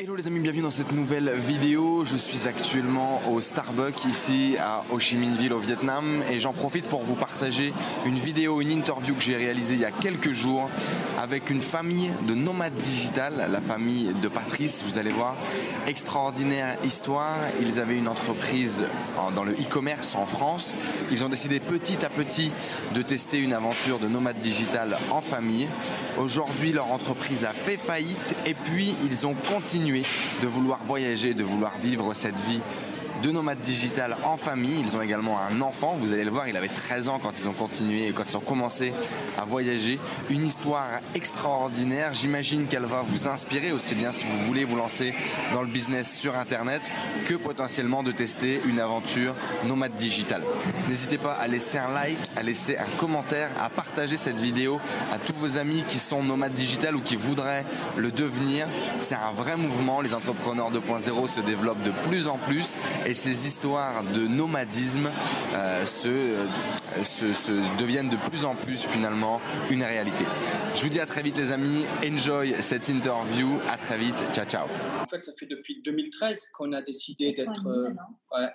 Hello les amis, bienvenue dans cette nouvelle vidéo. Je suis actuellement au Starbucks ici à Ho Chi Minh Ville au Vietnam et j'en profite pour vous partager une vidéo, une interview que j'ai réalisée il y a quelques jours avec une famille de nomades digital, la famille de Patrice, vous allez voir, extraordinaire histoire. Ils avaient une entreprise dans le e-commerce en France. Ils ont décidé petit à petit de tester une aventure de nomade digital en famille. Aujourd'hui, leur entreprise a fait faillite et puis ils ont continué de vouloir voyager, de vouloir vivre cette vie de nomades digital en famille. Ils ont également un enfant, vous allez le voir, il avait 13 ans quand ils ont continué, quand ils ont commencé à voyager. Une histoire extraordinaire, j'imagine qu'elle va vous inspirer aussi bien si vous voulez vous lancer dans le business sur Internet que potentiellement de tester une aventure nomade digital. N'hésitez pas à laisser un like, à laisser un commentaire, à partager cette vidéo à tous vos amis qui sont nomades digital ou qui voudraient le devenir. C'est un vrai mouvement, les entrepreneurs 2.0 se développent de plus en plus et ces histoires de nomadisme euh, euh, se, deviennent de plus en plus finalement une réalité. Je vous dis à très vite les amis, enjoy cette interview, à très vite, ciao ciao. En fait, ça fait depuis 2013 qu'on a décidé d'être...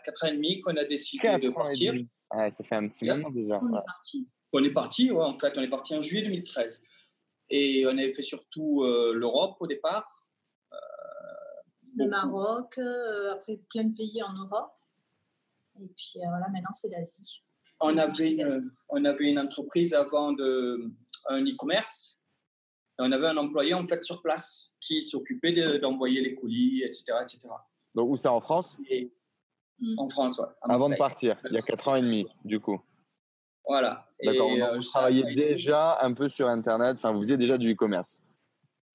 4 ans et demi qu'on a décidé de partir. ça fait un petit moment déjà. On est parti. On est parti, ouais, en fait, on est parti en juillet 2013. Et on avait fait surtout euh, l'Europe au départ le Maroc, euh, après plein de pays en Europe. Et puis euh, voilà, maintenant c'est l'Asie. On avait, une, on avait une entreprise avant de un e-commerce. On avait un employé en fait sur place qui s'occupait d'envoyer les colis, etc., etc. Donc où ça en France? Mm. En France, ouais. Avant de partir, il y a 4 ans et demi, du coup. Voilà. D'accord. Euh, vous travailliez déjà un peu sur Internet, enfin vous faisiez déjà du e-commerce.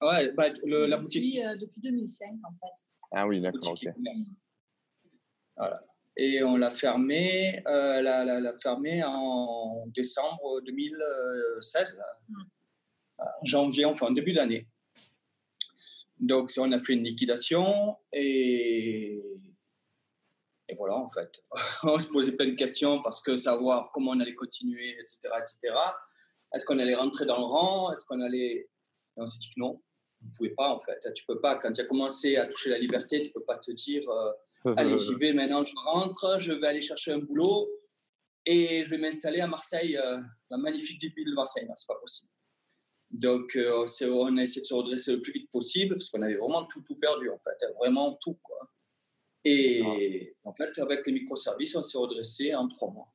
Ouais, bah, la boutique. Depuis, depuis 2005 en fait. Ah oui, d'accord, ok. Voilà. Et on l'a fermé, euh, la, la, fermé en décembre 2016, mm. janvier, enfin début d'année. Donc on a fait une liquidation et, et voilà en fait. on se posait plein de questions parce que savoir comment on allait continuer, etc. etc. Est-ce qu'on allait rentrer dans le rang? Est-ce qu'on allait... Et on s'est dit que non, ne pouvais pas en fait. Tu peux pas, quand tu as commencé à toucher la liberté, tu peux pas te dire euh, allez, j'y vais maintenant, je rentre, je vais aller chercher un boulot et je vais m'installer à Marseille, euh, la magnifique ville de Marseille. Non, c'est pas possible. Donc, euh, on a essayé de se redresser le plus vite possible parce qu'on avait vraiment tout, tout perdu en fait, vraiment tout quoi. Et ah. en fait, avec les microservices, on s'est redressé en trois mois.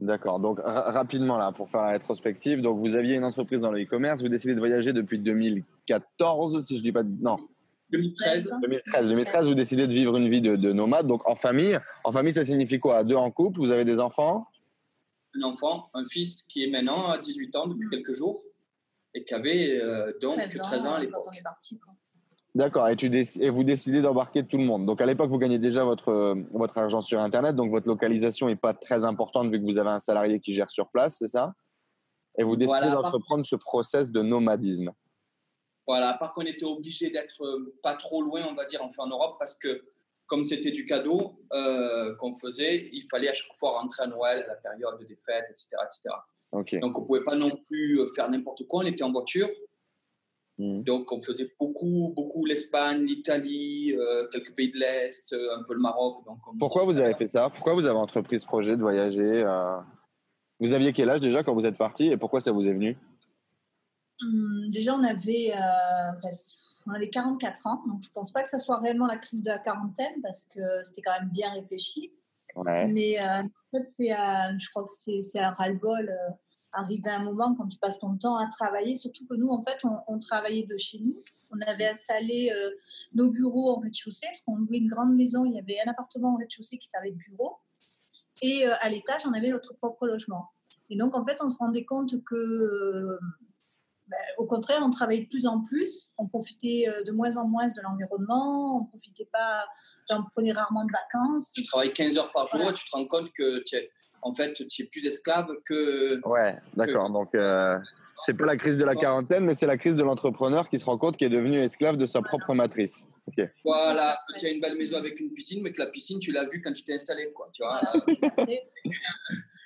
D'accord. Donc rapidement là, pour faire la rétrospective, donc vous aviez une entreprise dans le e-commerce, vous décidez de voyager depuis 2014, si je dis pas non. 2013. 2013. 2013, vous décidez de vivre une vie de, nomade, donc en famille. En famille, ça signifie quoi? Deux en couple, vous avez des enfants? Un enfant, un fils qui est maintenant à 18 ans depuis quelques jours et qui avait euh, donc 13 ans, à l'époque. Quand on est parti. D'accord, et, et, vous décidez d'embarquer tout le monde. Donc à l'époque, vous gagnez déjà votre, euh, votre argent sur Internet, donc votre localisation n'est pas très importante vu que vous avez un salarié qui gère sur place, c'est ça? Et vous décidez d'entreprendre ce process de nomadisme. Voilà, à part qu'on était obligé d'être euh, pas trop loin, on va dire, enfin en Europe, parce que comme c'était du cadeau euh, qu'on faisait, il fallait à chaque fois rentrer à Noël, à la période des fêtes, etc. etc. Donc on ne pouvait pas non plus faire n'importe quoi, on était en voiture. Mm. Donc, on faisait beaucoup, beaucoup l'Espagne, l'Italie, euh, quelques pays de l'Est, euh, un peu le Maroc. Donc Pourquoi vous avez fait ça? Pourquoi vous avez entrepris ce projet de voyager euh? Vous aviez quel âge déjà quand vous êtes parti et pourquoi ça vous est venu? Hum, Déjà, on avait, on avait 44 ans, donc je ne pense pas que ça soit réellement la crise de la quarantaine parce que c'était quand même bien réfléchi. Mais en fait, je crois que c'est un ras-le-bol arriver un moment quand tu passes ton temps à travailler, surtout que nous, en fait, on, travaillait de chez nous. On avait installé euh, nos bureaux en rez-de-chaussée, parce qu'on louait une grande maison, il y avait un appartement en rez-de-chaussée qui servait de bureau. Et euh, à l'étage, on avait notre propre logement. Et donc, en fait, on se rendait compte que, euh, ben, au contraire, on travaillait de plus en plus. On profitait de moins en moins de l'environnement. On profitait pas, on prenait rarement de vacances. Tu travailles 15 heures par jour et tu te rends compte que tu es en fait, tu es plus esclave que. Ouais, d'accord. Donc, euh, c'est pas la crise de la quarantaine, mais c'est la crise de l'entrepreneur qui se rend compte qu'il est devenu esclave de sa propre matrice. Voilà, tu as une belle maison avec une piscine, mais que la piscine, tu l'as vue quand tu t'es installé, quoi. Tu vois.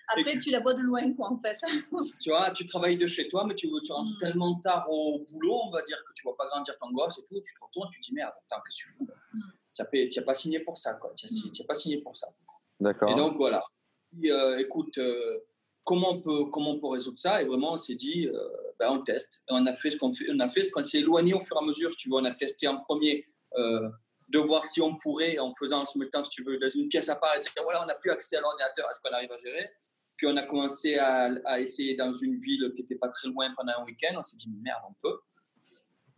Après, tu la vois de loin, quoi, en fait. tu vois, tu travailles de chez toi, mais tu, tu rentres mm. tellement tard au boulot, on va dire, que tu vois pas grandir ton gosse et tout. Tu te retournes, tu te dis, merde, attends, qu'est-ce que tu fous mm. Tu n'as pas signé pour ça, quoi. Tu n'as mm. pas signé pour ça. D'accord. Et donc, voilà. Euh, écoute, euh, comment, on peut, comment on peut résoudre ça? Et vraiment, on s'est dit, euh, ben, on teste. on a fait ce qu'on fait. On a fait ce qu'on s'est éloigné au fur et à mesure. tu veux, on a testé en premier de voir si on pourrait, en faisant en ce temps, si tu veux, dans une pièce à part, et dire voilà, on n'a plus accès à l'ordinateur, est-ce qu'on arrive à gérer? Puis on a commencé à, essayer dans une ville qui n'était pas très loin pendant un week-end. On s'est dit merde, on peut.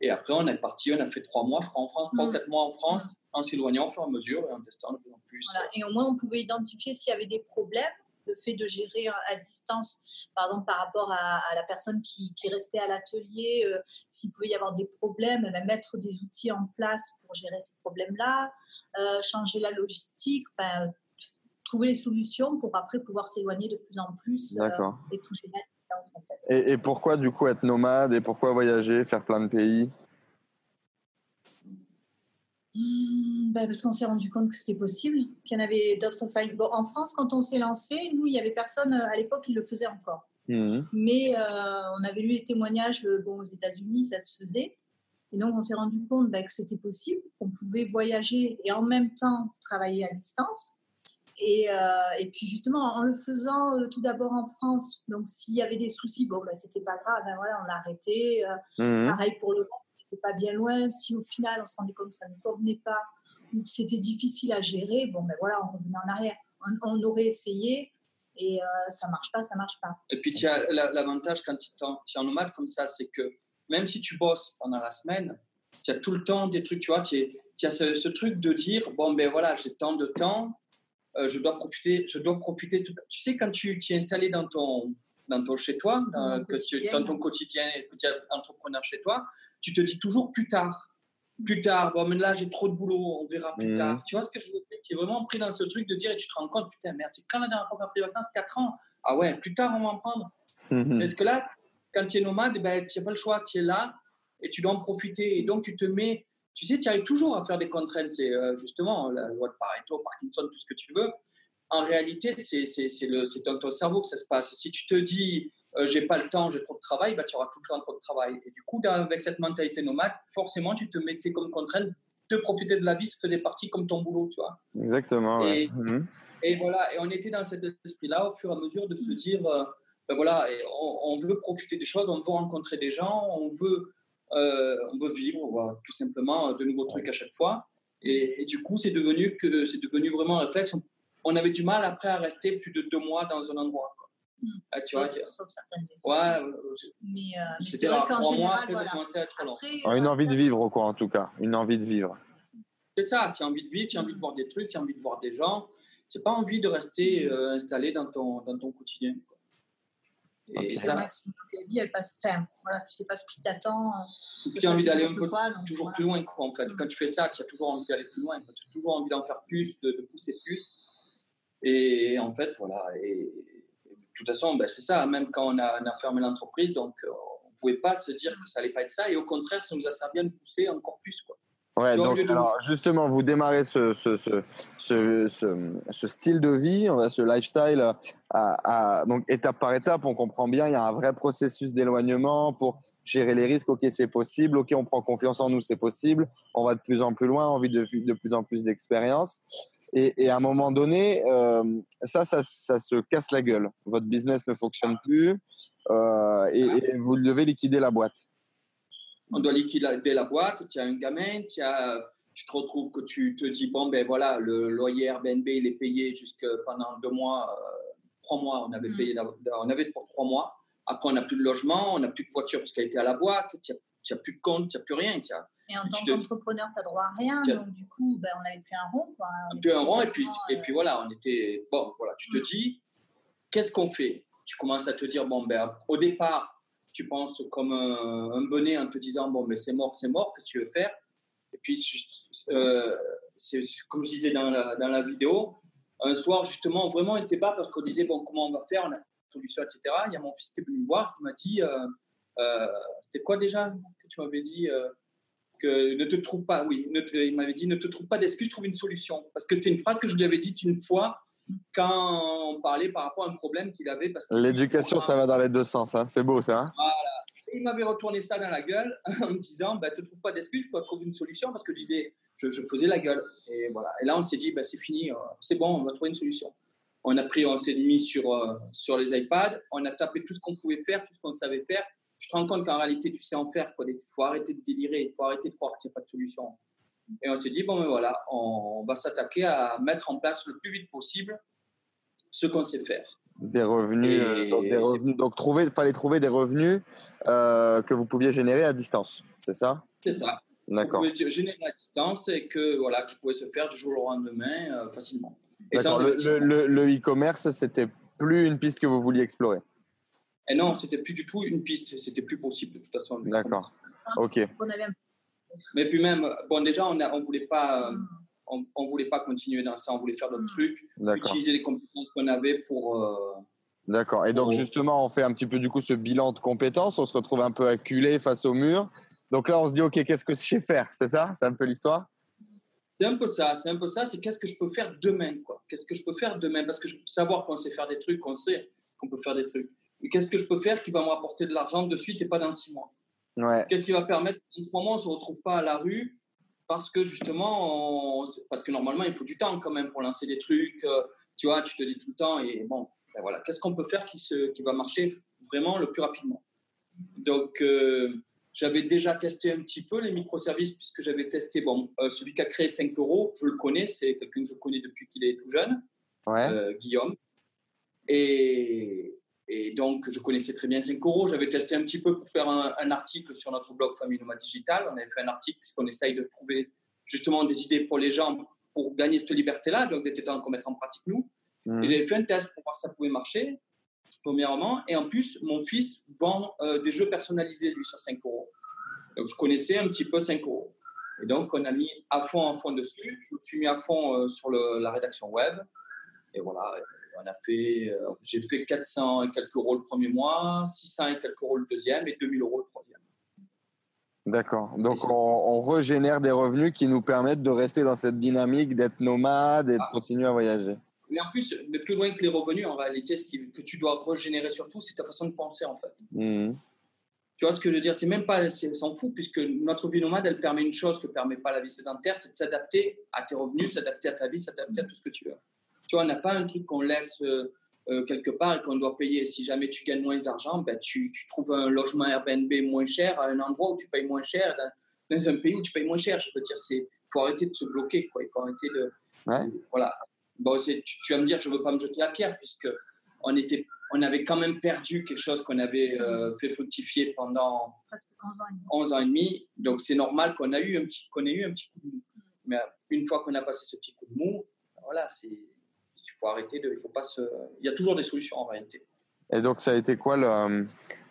Et après, on est parti, on a fait trois mois, je crois, en France, trois ou mm. quatre mois en France, en s'éloignant au fur et à mesure et en testant de plus en plus. Et au moins, on pouvait identifier s'il y avait des problèmes le fait de gérer à distance, par exemple par rapport à, la personne qui, restait à l'atelier, euh, s'il pouvait y avoir des problèmes, mettre des outils en place pour gérer ces problèmes-là, euh, changer la logistique, trouver les solutions pour après pouvoir s'éloigner de plus en plus euh, et tout gérer En fait. et, et pourquoi du coup être nomade et pourquoi voyager, faire plein de pays? Mmh, bah, parce qu'on s'est rendu compte que c'était possible, qu'il y en avait d'autres failles. Bon, en France, quand on s'est lancé, nous, il n'y avait personne euh, à l'époque qui le faisait encore. Mmh. Mais euh, on avait lu les témoignages euh, bon, aux États-Unis, ça se faisait. Et donc, on s'est rendu compte bah, que c'était possible, qu'on pouvait voyager et en même temps travailler à distance. Et, et puis, justement, en le faisant tout d'abord en France, donc s'il y avait des soucis, bon, bah, c'était pas grave, ben, voilà, on a arrêté. Mmh. Pareil pour le pas bien loin. Si au final on se rendait compte que ça ne convenait pas ou que c'était difficile à gérer, bon ben voilà, on revenait en arrière. On, aurait essayé et euh, ça marche pas, ça marche pas. Et puis tu as l'avantage quand tu es en nomade comme ça, c'est que même si tu bosses pendant la semaine, tu as tout le temps des trucs, tu vois, tu as ce, truc de dire bon ben voilà, j'ai tant de temps, euh, je dois profiter, je dois profiter. Tout... Tu sais quand tu, tu es installé dans ton dans ton chez toi, dans, que dans ton quotidien, que tu es entrepreneur chez toi, tu te dis toujours plus tard. Plus tard, bon, mais là j'ai trop de boulot, on verra plus mhm. tard. Tu vois ce que je veux dire? Tu es vraiment pris dans ce truc de dire et tu te rends compte, putain, merde, c'est quand la dernière fois qu'on a pris des vacances? 4 ans. Ah ouais, plus tard on va en prendre. Mhm. Parce que là, quand tu es nomade, ben, tu n'as pas le choix, tu es là et tu dois en profiter. Et donc tu te mets, tu sais, tu arrives toujours à faire des contraintes. C'est euh, justement la loi de Pareto, Parkinson, tout ce que tu veux. En réalité, c'est dans ton cerveau que ça se passe. Si tu te dis, euh, j'ai pas le temps, j'ai trop de travail, bah, tu auras tout le temps trop de travail. Et du coup, avec cette mentalité nomade, forcément, tu te mettais comme contrainte de profiter de la vie, ça faisait partie comme ton boulot, tu vois. Exactement. Et, mhm. et, voilà, et on était dans cet esprit-là au fur et à mesure de se dire, euh, ben voilà, on, veut profiter des choses, on veut rencontrer des gens, on veut, euh, on veut vivre, tout simplement de nouveaux trucs à chaque fois. Et, du coup, c'est devenu que c'est devenu vraiment un réflexe. On avait du mal après à rester plus de deux mois dans un endroit. Hmm. Ah, tu sauf, vois, sauf certaines Ouais, mais, euh, c'était vrai qu'en général, mois, voilà. ça à être après, ah, Une envie de vivre, quoi, en tout cas. Une envie de vivre. C'est ça, tu as envie de vivre, tu as envie de hmm. voir des trucs, tu as envie de voir des gens. Tu n'as pas envie de rester euh, installé dans ton, dans ton quotidien. Quoi. Et ça, la vie, elle passe ferme. Voilà, tu sais pas ce qui t'attend. Tu as envie d'aller toujours plus loin. Quoi, en fait. Quand tu fais ça, tu as toujours envie d'aller plus loin. Tu as toujours envie d'en faire plus, de, de, pousser plus. Et en fait, voilà. Et, de toute façon, ben, c'est ça, même quand on a, fermé l'entreprise, donc euh, on ne pouvait pas se dire que ça n'allait pas être ça. Et au contraire, ça nous a servi à nous pousser encore plus. Quoi. Ouais, donc, alors, justement, vous démarrez ce, ce, ce, ce, style de vie, ce lifestyle, à, donc étape par étape, on comprend bien, il y a un vrai processus d'éloignement pour gérer les risques. Ok, c'est possible. Ok, on prend confiance en nous, c'est possible. On va de plus en plus loin, envie de, de plus en plus d'expérience. Et, à un moment donné, euh, ça, ça, se casse la gueule. Votre business ne fonctionne plus euh, et, vous devez liquider la boîte. On doit liquider la boîte. Tu as un gamin, tu, as, tu te retrouves que tu te dis bon, ben voilà, le loyer Airbnb, il est payé jusque pendant deux mois, euh, trois mois. On avait mm. payé, on avait pour trois mois. Après, on n'a plus de logement, on n'a plus de voiture parce qu'elle était à la boîte. Tu n'as plus de compte, tu n'as plus rien. Et en tant qu'entrepreneur, tu n'as droit à rien. Donc, du coup, ben, on n'avait plus un rond. Quoi. plus un rond. Et puis, et puis voilà, on était. Bon, voilà, tu te mm. dis, qu'est-ce qu'on fait? Tu commences à te dire, bon, ben, au départ, tu penses comme un, bonnet en te disant, bon, ben, c'est mort, c'est mort, qu'est-ce que tu veux faire? Et puis, euh, comme je disais dans la, vidéo, un soir, justement, vraiment, on n'était pas parce qu'on disait, bon, comment on va faire, on a une solution, etc. Il y a mon fils qui est venu me voir, qui m'a dit, euh, euh, c'était quoi déjà que tu m'avais dit que ne te trouve pas, oui, il m'avait dit, ne te trouve pas d'excuses, trouve une solution. Parce que c'était une phrase que je lui avais dite une fois quand on parlait par rapport à un problème qu'il avait. L'éducation, ça va dans les deux sens, hein. c'est beau ça. Hein. voilà. il m'avait retourné ça dans la gueule en me disant, bah, ne te trouve pas d'excuses, tu trouver une solution, parce que je disais, je, faisais la gueule. Et voilà. Et là, on s'est dit, bah, c'est fini, euh, c'est bon, on va trouver une solution. On a pris, on s'est mis sur, euh, sur les iPads, on a tapé tout ce qu'on pouvait faire, tout ce qu'on savait faire. Tu te rends compte qu'en réalité, tu sais en faire. Il faut arrêter de délirer, il faut arrêter de croire qu'il n'y a pas de solution. Et on s'est dit, bon, ben voilà, on va s'attaquer à mettre en place le plus vite possible ce qu'on sait faire. Des revenus, euh, donc, des revenus donc, trouver, il fallait trouver des revenus que vous pouviez générer à distance, c'est ça? C'est ça. D'accord. Vous générer à distance et que voilà, qui pouvait se faire du jour au lendemain euh, facilement. Et le e-commerce, c'était plus une piste que vous vouliez explorer? Et non, c'était plus du tout une piste, c'était plus possible de toute façon. D'accord. Ok. Mais puis même, bon déjà, on ne voulait pas. Mm. On, voulait pas continuer dans ça, on voulait faire d'autres mm. trucs, utiliser les compétences qu'on avait pour, euh, D'accord. Et donc, justement, on fait un petit peu du coup ce bilan de compétences. On se retrouve un peu acculé face au mur. Donc là, on se dit, OK, qu'est-ce que je sais faire? C'est ça? C'est un peu l'histoire? C'est un peu ça. C'est un peu ça. C'est qu'est-ce que je peux faire demain quoi? Qu'est-ce que je peux faire demain? Parce que je savoir qu'on sait faire des trucs, qu'on sait qu'on peut faire des trucs. Mais qu'est-ce que je peux faire qui va me rapporter de l'argent de suite et pas dans six mois? Ouais. Qu'est-ce qui va permettre qu'en trois mois, on ne se retrouve pas à la rue parce que justement, parce que normalement, il faut du temps quand même pour lancer des trucs. Euh, tu vois, tu te dis tout le temps, et bon, ben voilà, qu'est-ce qu'on peut faire qui, se, qui va marcher vraiment le plus rapidement? Donc, euh, j'avais déjà testé un petit peu les microservices puisque j'avais testé bon, euh, celui qui a créé 5 euros, je le connais, c'est quelqu'un que je connais depuis qu'il est tout jeune, Guillaume. Et, et, donc, je connaissais très bien 5 euros. J'avais testé un petit peu pour faire un, article sur notre blog Famille Digital. On avait fait un article puisqu'on essaye de trouver justement des idées pour les gens pour gagner cette liberté-là. Donc, il était temps qu'on mette en pratique nous. Mmh. Et j'avais fait un test pour voir si ça pouvait marcher premièrement. Et en plus, mon fils vend euh, des jeux personnalisés, lui, sur 5 euros. Donc, je connaissais un petit peu 5 euros. Et donc, on a mis à fond, à fond dessus. Je me suis mis à fond euh, sur la rédaction web. Et voilà, on a fait, euh, j'ai fait 400 et quelques euros le premier mois, 600 et quelques euros le deuxième et 2000 euros le troisième. D'accord. Donc, on, régénère des revenus qui nous permettent de rester dans cette dynamique, d'être nomade et de ah. continuer à voyager. Mais en plus, mais plus loin que les revenus, en réalité, ce que tu dois régénérer surtout, c'est ta façon de penser, en fait. Mmh. Tu vois ce que je veux dire? C'est même pas, s'en fout, puisque notre vie nomade, elle permet une chose que permet pas la vie sédentaire, c'est de s'adapter à tes revenus, s'adapter à ta vie, s'adapter à tout ce que tu veux. Tu vois, on n'a pas un truc qu'on laisse euh, euh, quelque part et qu'on doit payer. Si jamais tu gagnes moins d'argent, ben, tu, tu, trouves un logement Airbnb moins cher à un endroit où tu payes moins cher, dans, un pays où tu payes moins cher. Je veux dire, c'est faut arrêter de se bloquer, quoi. Il faut arrêter de, ouais. voilà. Bon, tu, tu, vas me dire, je ne veux pas me jeter la pierre, puisque on, était, on avait quand même perdu quelque chose qu'on avait euh, fait fructifier pendant Presque 11 ans, 11 ans et demi. Donc, c'est normal qu'on a eu un petit, qu'on ait eu un petit coup de mou. Mais une fois qu'on a passé ce petit coup de mou, voilà, c'est, il faut arrêter de, il faut pas se, il y a toujours des solutions en réalité. Et donc, ça a été quoi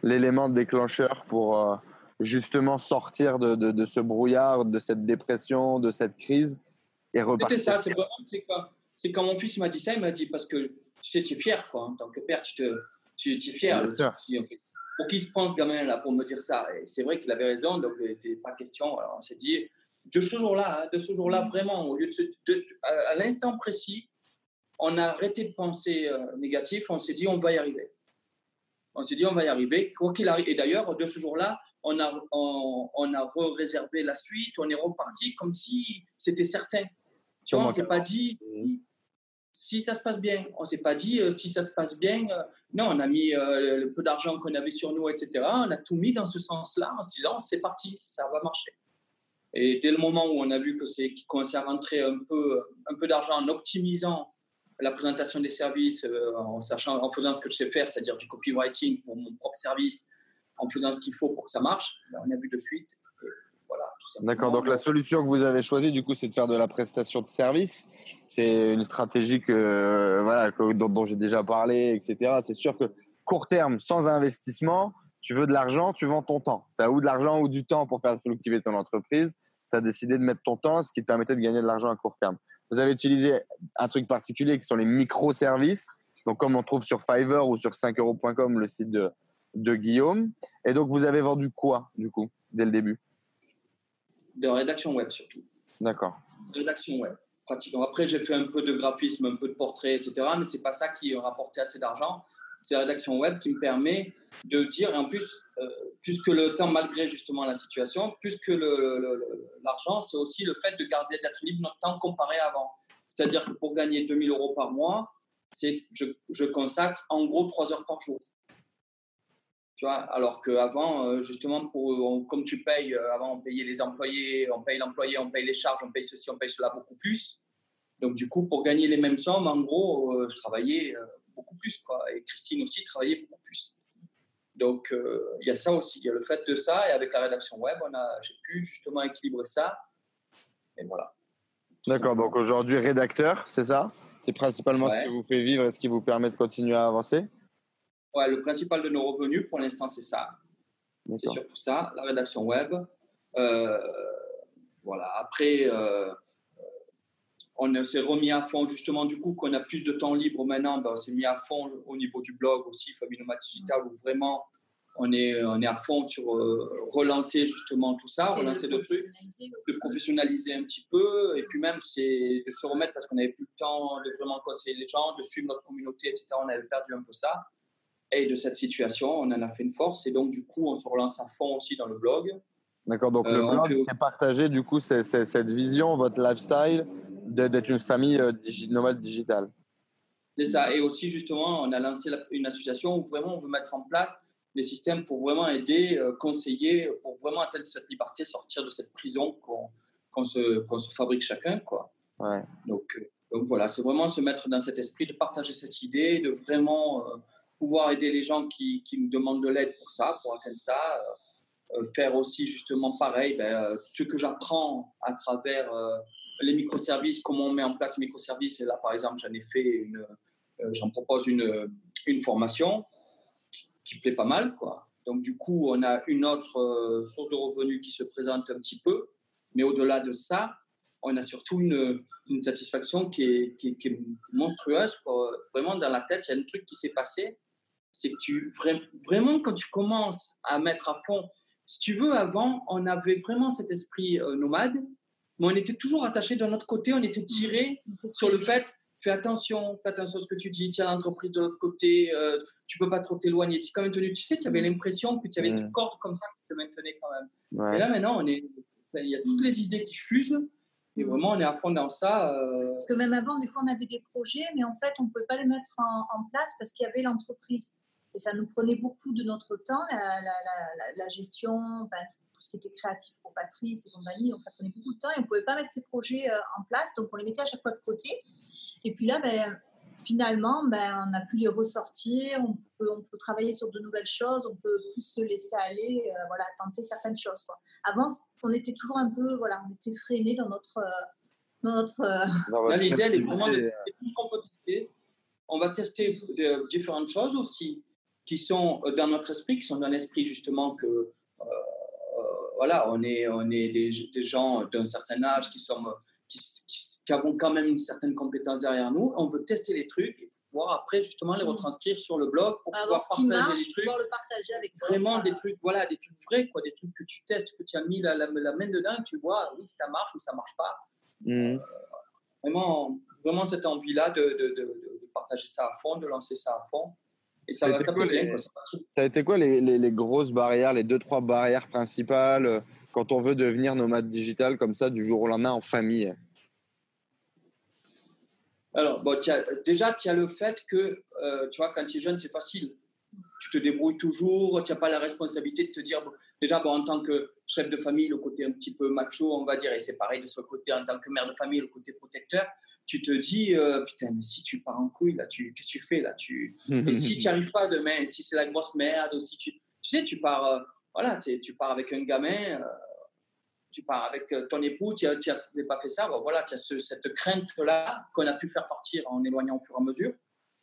l'élément déclencheur pour euh, justement sortir de, de, de, ce brouillard, de cette dépression, de cette crise et repartir? C'était ça, c'est vraiment, c'est quoi c'est quand mon fils m'a dit ça, il m'a dit parce que tu sais, tu es fier, quoi. En tant que père, tu, te, tu, es fier. pour qui se prend ce gamin-là pour me dire ça? Et c'est vrai qu'il avait raison, donc il n'était pas question. Alors on s'est dit, de ce jour-là, hein, de ce jour-là, vraiment, au lieu de, à, l'instant précis, on a arrêté de penser euh, négatif, on s'est dit, on va y arriver. On s'est dit, on va y arriver, quoi qu'il arrive. Et d'ailleurs, de ce jour-là, on a, on, on a réservé la suite, on est reparti comme si c'était certain. Tu vois, on ne s'est pas dit si ça se passe bien. On ne s'est pas dit euh, si ça se passe bien. Euh, non, on a mis euh, le peu d'argent qu'on avait sur nous, etc. On a tout mis dans ce sens-là en se disant c'est parti, ça va marcher. Et dès le moment où on a vu que c'est commençait à rentrer un peu, un peu d'argent en optimisant la présentation des services, en sachant, en faisant ce que je sais faire, c'est-à-dire du copywriting pour mon propre service, en faisant ce qu'il faut pour que ça marche, ben, on a vu de suite D'accord. Donc la solution que vous avez choisie, du coup, c'est de faire de la prestation de service. C'est une stratégie que, voilà, dont, j'ai déjà parlé, etc. C'est sûr que court terme, sans investissement, tu veux de l'argent, tu vends ton temps. Tu as ou de l'argent ou du temps pour faire fructifier ton entreprise. Tu as décidé de mettre ton temps, ce qui te permettait de gagner de l'argent à court terme. Vous avez utilisé un truc particulier qui sont les microservices. Donc, comme on trouve sur Fiverr ou sur 5euros.com, le site de, de Guillaume. Et donc, vous avez vendu quoi, du coup, dès le début? De rédaction web, surtout. D'accord. Rédaction web, pratiquement. Après, j'ai fait un peu de graphisme, un peu de portrait, etc. Mais c'est pas ça qui rapportait assez d'argent. C'est rédaction web qui me permet de dire, en plus, euh, plus que le temps, malgré justement la situation, plus que l'argent, c'est aussi le fait de garder, d'être libre notre temps comparé à avant. C'est-à-dire que pour gagner 2000 euros par mois, je, je consacre en gros 3 heures par jour. Tu vois, alors qu'avant, euh, justement, pour, comme tu payes, euh, avant on payait les employés, on paye l'employé, on paye les charges, on paye ceci, on paye cela beaucoup plus. Donc du coup, pour gagner les mêmes sommes, en gros, je travaillais beaucoup plus. Quoi. Et Christine aussi travaillait beaucoup plus. Donc il y a ça aussi, il y a le fait de ça. Et avec la rédaction web, j'ai pu justement équilibrer ça. Et voilà. D'accord, donc aujourd'hui rédacteur, c'est ça? C'est principalement ce qui vous fait vivre et ce qui vous permet de continuer à avancer? Ouais, le principal de nos revenus, pour l'instant, c'est ça. C'est surtout ça, la rédaction web. Euh, voilà. Après, euh, on s'est remis à fond, justement, du coup, qu'on a plus de temps libre maintenant, ben, on s'est mis à fond au niveau du blog aussi, Famille Digital, où vraiment on est, on est à fond sur euh, relancer justement tout ça, relancer le truc, de professionnaliser un petit peu, et puis même c'est de se remettre parce qu'on n'avait plus le temps de vraiment conseiller les gens, de suivre notre communauté, etc. On avait perdu un peu ça. Et de cette situation, on en a fait une force. Et donc, du coup, on se relance à fond aussi dans le blog. D'accord, donc le euh, blog, c'est partager du coup cette vision, votre lifestyle d'être une famille euh, nomade digitale. C'est ça. Et aussi, justement, on a lancé une association où vraiment on veut mettre en place des systèmes pour vraiment aider, euh, conseiller, pour vraiment atteindre cette liberté, sortir de cette prison qu'on se, se, fabrique chacun. Quoi. Ouais. Donc, donc voilà, c'est vraiment se mettre dans cet esprit de partager cette idée, de vraiment pouvoir aider les gens qui, qui me demandent de l'aide pour ça, pour atteindre ça. Euh, euh, faire aussi justement pareil, ben, euh, ce que j'apprends à travers les microservices, comment on met en place les microservices. Et là, par exemple, j'en ai fait une, j'en propose une, une formation qui, plaît pas mal, quoi. Donc, du coup, on a une autre source de revenus qui se présente un petit peu. Mais au-delà de ça, on a surtout une, satisfaction qui est, qui, qui est monstrueuse. Vraiment, dans la tête, il y a un truc qui s'est passé c'est que tu vraiment quand tu commences à mettre à fond, si tu veux, avant on avait vraiment cet esprit euh, nomade, mais on était toujours attaché de notre côté, on était tiré sur le fait fais attention, fais attention à ce que tu dis, tiens l'entreprise de l'autre côté, euh, tu peux pas trop t'éloigner. Tu quand tu sais, tu avais mm. l'impression que tu avais une corde comme ça qui te maintenait quand même. Et là maintenant, on est, il y a toutes les idées qui fusent. Et mm. vraiment, on est à fond dans ça. Euh. Parce que même avant, des fois, on avait des projets, mais en fait, on ne pouvait pas les mettre en place parce qu'il y avait l'entreprise. Et ça nous prenait beaucoup de notre temps, la, gestion, tout ce qui était créatif pour Patrice et compagnie. Donc ça prenait beaucoup de temps et on ne pouvait pas mettre ces projets euh, en place. Donc on les mettait à chaque fois de côté. Et puis là, ben, finalement, ben, on a pu les ressortir. On peut, on peut, travailler sur de nouvelles choses. On peut plus se laisser aller, euh, voilà, tenter certaines choses. Quoi. Avant, on était toujours un peu, voilà, on était freiné dans notre. Euh, dans notre L'idée, elle est vraiment de, tester. On va tester différentes choses aussi qui sont euh, dans notre esprit, qui sont dans l'esprit justement que euh, euh, voilà, on est, on est des, des gens d'un certain âge qui, sont, qui, qui, avons quand même une certaine compétence derrière nous. On veut tester les trucs et pouvoir après justement les mm. retranscrire sur le blog pour pouvoir partager les trucs. le partager avec Vraiment des trucs, voilà, des trucs vrais, quoi, des trucs que tu testes, que tu as mis la, la, main dedans, tu vois, oui, ça marche ou ça marche pas. Mm. vraiment, vraiment cette envie-là de, de, de, de, partager ça à fond, de lancer ça à fond. Et ça, va, ça Ça a été quoi les, les, grosses barrières, les deux, trois barrières principales euh, quand on veut devenir nomade digital comme ça du jour au lendemain en famille? Alors, bon, déjà, tu as le fait que, euh, tu vois, quand tu es jeune, c'est facile. Tu te débrouilles toujours, tu n'as pas la responsabilité de te dire, déjà, bon, en tant que chef de famille, le côté un petit peu macho, on va dire, et c'est pareil de ce côté en tant que mère de famille, le côté protecteur, tu te dis, euh, putain, mais si tu pars en couille, là, tu, qu'est-ce que tu fais là tu... Et si tu n'y arrives pas demain, si c'est la grosse merde, tu, tu sais, tu pars, euh, voilà, tu pars avec un gamin, euh, tu pars avec ton époux, tu n'avais pas fait ça, voilà, tu as cette crainte-là qu'on a pu faire partir en éloignant au fur et à mesure.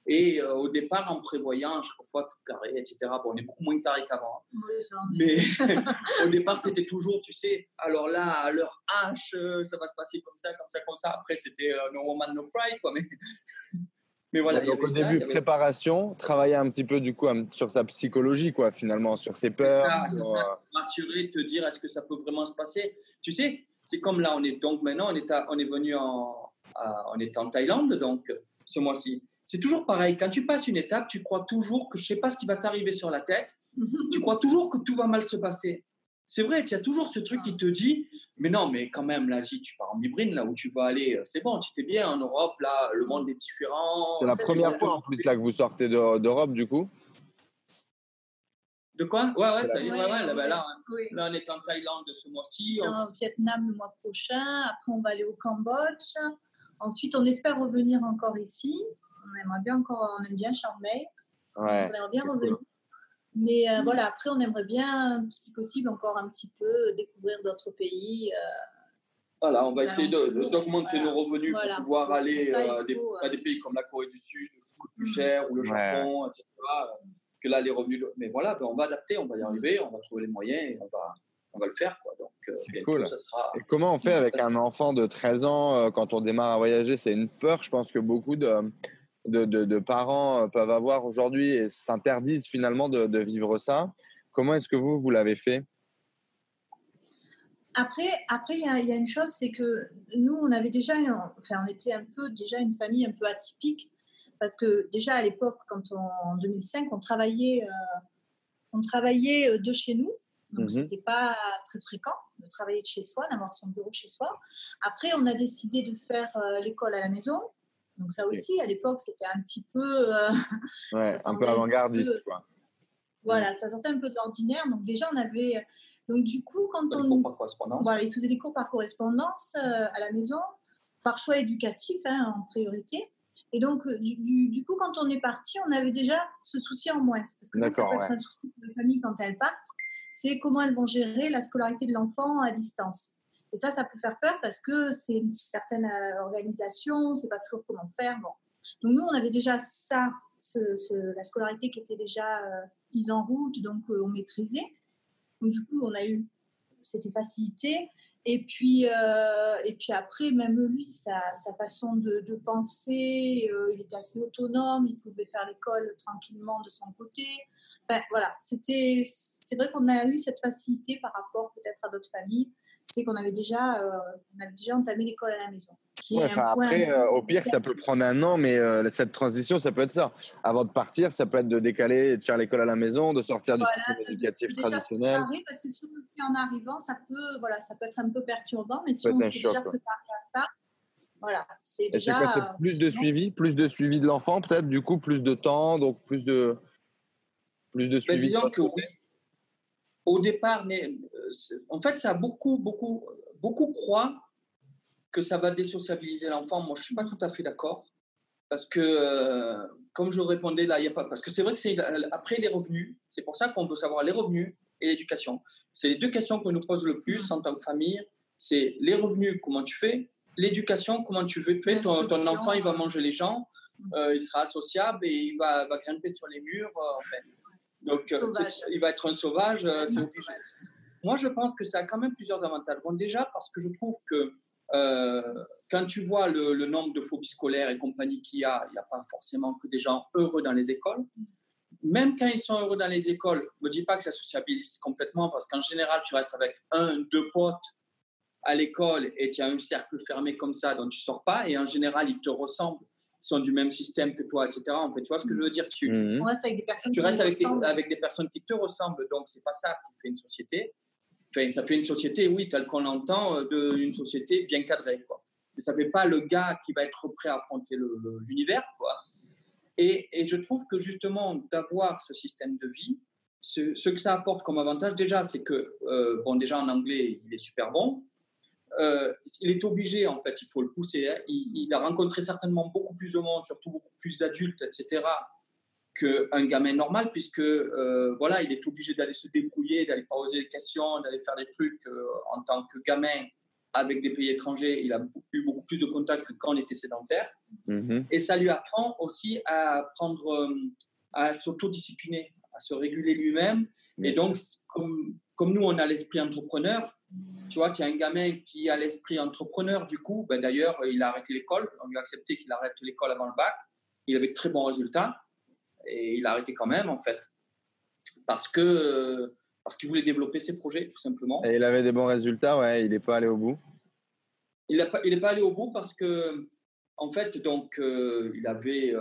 Et euh, au départ, en prévoyant à chaque fois tout carré, etc. Bon, on est beaucoup moins carré qu'avant. Hein. mais au départ, c'était toujours, tu sais, alors là, à l'heure H, euh, ça va se passer comme ça, comme ça, comme ça. Après, c'était no woman, no cry, quoi. Mais, mais voilà. donc au début, préparation, travailler un petit peu du coup sur sa psychologie, quoi, finalement, sur ses peurs. C'est ça, Rassurer, te dire, est-ce que ça peut vraiment se passer? Tu sais, c'est comme là, on est donc maintenant, on est, on est venu en, on est en Thaïlande, donc ce mois-ci c'est toujours pareil. Quand tu passes une étape, tu crois toujours que je ne sais pas ce qui va t'arriver sur la tête. tu crois toujours que tout va mal se passer. C'est vrai, il y a toujours ce truc qui te dit, mais non, mais quand même, là, tu pars en bibrine, là où tu vas aller, euh, c'est bon, tu t'es bien en Europe, là, le monde est différent. C'est la première fois en plus là que vous sortez d'Europe, du coup de quoi? Ouais, ouais, ça y est, ouais, ouais, là, bah, là, là, on est en Thaïlande ce mois-ci. On... Au Vietnam le mois prochain. Après, on va aller au Cambodge. Ensuite, on espère revenir encore ici on aimerait bien encore, on aime bien Chiang on aimerait bien revenir. Mais euh, voilà, après, on aimerait bien, si possible, encore un petit peu découvrir d'autres pays. Euh, voilà, on va essayer d'augmenter nos revenus pour pouvoir aller euh, à des pays comme la Corée du Sud, plus mm. cher, ou le Japon, etc. Que là, les revenus. Mais voilà, ben, on va adapter, on va y mm. arriver, on va trouver les moyens et on va, on va le faire. Quoi. Donc, c'est cool. Et comment on fait avec un enfant de 13 ans quand on démarre à voyager? C'est une peur, je pense que beaucoup de de, parents euh, peuvent avoir aujourd'hui et s'interdisent finalement de, vivre ça. Comment est-ce que vous, vous l'avez fait? Après, après, il y, a une chose, c'est que nous, on avait déjà, enfin, on était un peu déjà une famille un peu atypique, parce que déjà à l'époque, quand en 2005, on travaillait, euh, on travaillait euh, de chez nous, donc ce mhm. c'était pas très fréquent de travailler de chez soi, d'avoir son bureau chez soi. Après, on a décidé de faire l'école à la maison, donc ça aussi, à l'époque, c'était un petit peu... Euh, ouais, un peu avant-gardiste, quoi. Voilà, mm. ça sortait un peu de l'ordinaire. Donc déjà, on avait... Donc du coup, quand on... Cours par correspondance. Voilà, il faisait des cours par correspondance euh, à la maison, par choix éducatif hein, en priorité. Et donc, euh, du, du, coup, quand on est parti, on avait déjà ce souci en moins. Parce que ça, ça peut être un souci pour les familles quand elles partent. C'est comment elles vont gérer la scolarité de l'enfant à distance. Et ça, ça peut faire peur parce que c'est une certaine euh, organisation, c'est pas toujours comment faire. Bon. Donc nous, on avait déjà ça, la scolarité qui était déjà euh, mise en route, donc euh, on maîtrisait. Donc du coup, on a eu cette facilité. Et puis, et puis après, même lui, sa, sa façon de, de penser, il était assez autonome, il pouvait faire l'école tranquillement de son côté. Enfin, voilà, c'était, c'est vrai qu'on a eu cette facilité par rapport peut-être à d'autres familles c'est qu'on avait déjà, euh, on avait déjà entamé l'école à la maison. après, euh, au pire, ça peut prendre un an, mais euh, cette transition, ça peut être ça. Avant de partir, ça peut être de décaler, de faire l'école à la maison, de sortir du système éducatif traditionnel. Parce que si on le fait en arrivant, ça peut, voilà, ça peut être un peu perturbant, mais si on s'est déjà préparé à ça, voilà, c'est déjà. C'est plus de suivi, plus de suivi de l'enfant, peut-être, du coup, plus de temps, donc plus de, plus de suivi. disons que au départ, mais en fait, ça a beaucoup, beaucoup, beaucoup croient que ça va désociabiliser l'enfant. Moi, je ne suis pas tout à fait d'accord. Parce que, euh, comme je répondais là, il n'y a pas. Parce que c'est vrai que c'est après les revenus, c'est pour ça qu'on veut savoir les revenus et l'éducation. C'est les deux questions qu'on nous pose le plus en tant que famille. C'est les revenus, comment tu fais? L'éducation, comment tu fais ton, ton, enfant, il va manger les gens, euh, il sera associable et il va, va grimper sur les murs. Euh, Donc, il va être un sauvage. Moi, je pense que ça a quand même plusieurs avantages. Bon, déjà, parce que je trouve que euh, quand tu vois le, nombre de phobies scolaires et compagnie qu'il y a, il n'y a pas forcément que des gens heureux dans les écoles. Même quand ils sont heureux dans les écoles, ne me dis pas que ça sociabilise complètement, parce qu'en général, tu restes avec un, deux potes à l'école et tu as un cercle fermé comme ça dont tu sors pas. Et en général, ils te ressemblent, ils sont du même système que toi, etc. En fait, tu vois ce que je veux dire? Tu, mmh. restes avec des personnes tu restes avec, avec, des personnes qui te ressemblent, donc c'est pas ça qui fait une société ça fait une société, oui, telle qu'on l'entend, euh, une société bien cadrée. Quoi. Mais ça ne fait pas le gars qui va être prêt à affronter l'univers. Et, je trouve que justement, d'avoir ce système de vie, ce, que ça apporte comme avantage, déjà, c'est que, euh, bon, déjà en anglais, il est super bon. Euh, il est obligé, en fait, il faut le pousser. Hein. Il, a rencontré certainement beaucoup plus de monde, surtout beaucoup plus d'adultes, etc qu'un gamin normal, puisque euh, voilà, il est obligé d'aller se débrouiller, d'aller poser des questions, d'aller faire des trucs euh, en tant que gamin avec des pays étrangers, il a eu beaucoup plus de contacts que quand on était sédentaire. Mm-hmm. Et ça lui apprend aussi à prendre, euh, à s'autodiscipliner, à se réguler lui-même. Et donc, comme, comme nous, on a l'esprit entrepreneur, tu vois, tu as un gamin qui a l'esprit entrepreneur, du coup, ben d'ailleurs, il a arrêté l'école. On lui a accepté qu'il arrête l'école avant le bac. Il avait de très bons résultats et il a arrêté quand même, en fait, parce que parce qu'il voulait développer ses projets, tout simplement. Et il avait des bons résultats, ouais, il n'est pas allé au bout Il n'est pas, pas allé au bout parce que, en fait, donc, euh, il avait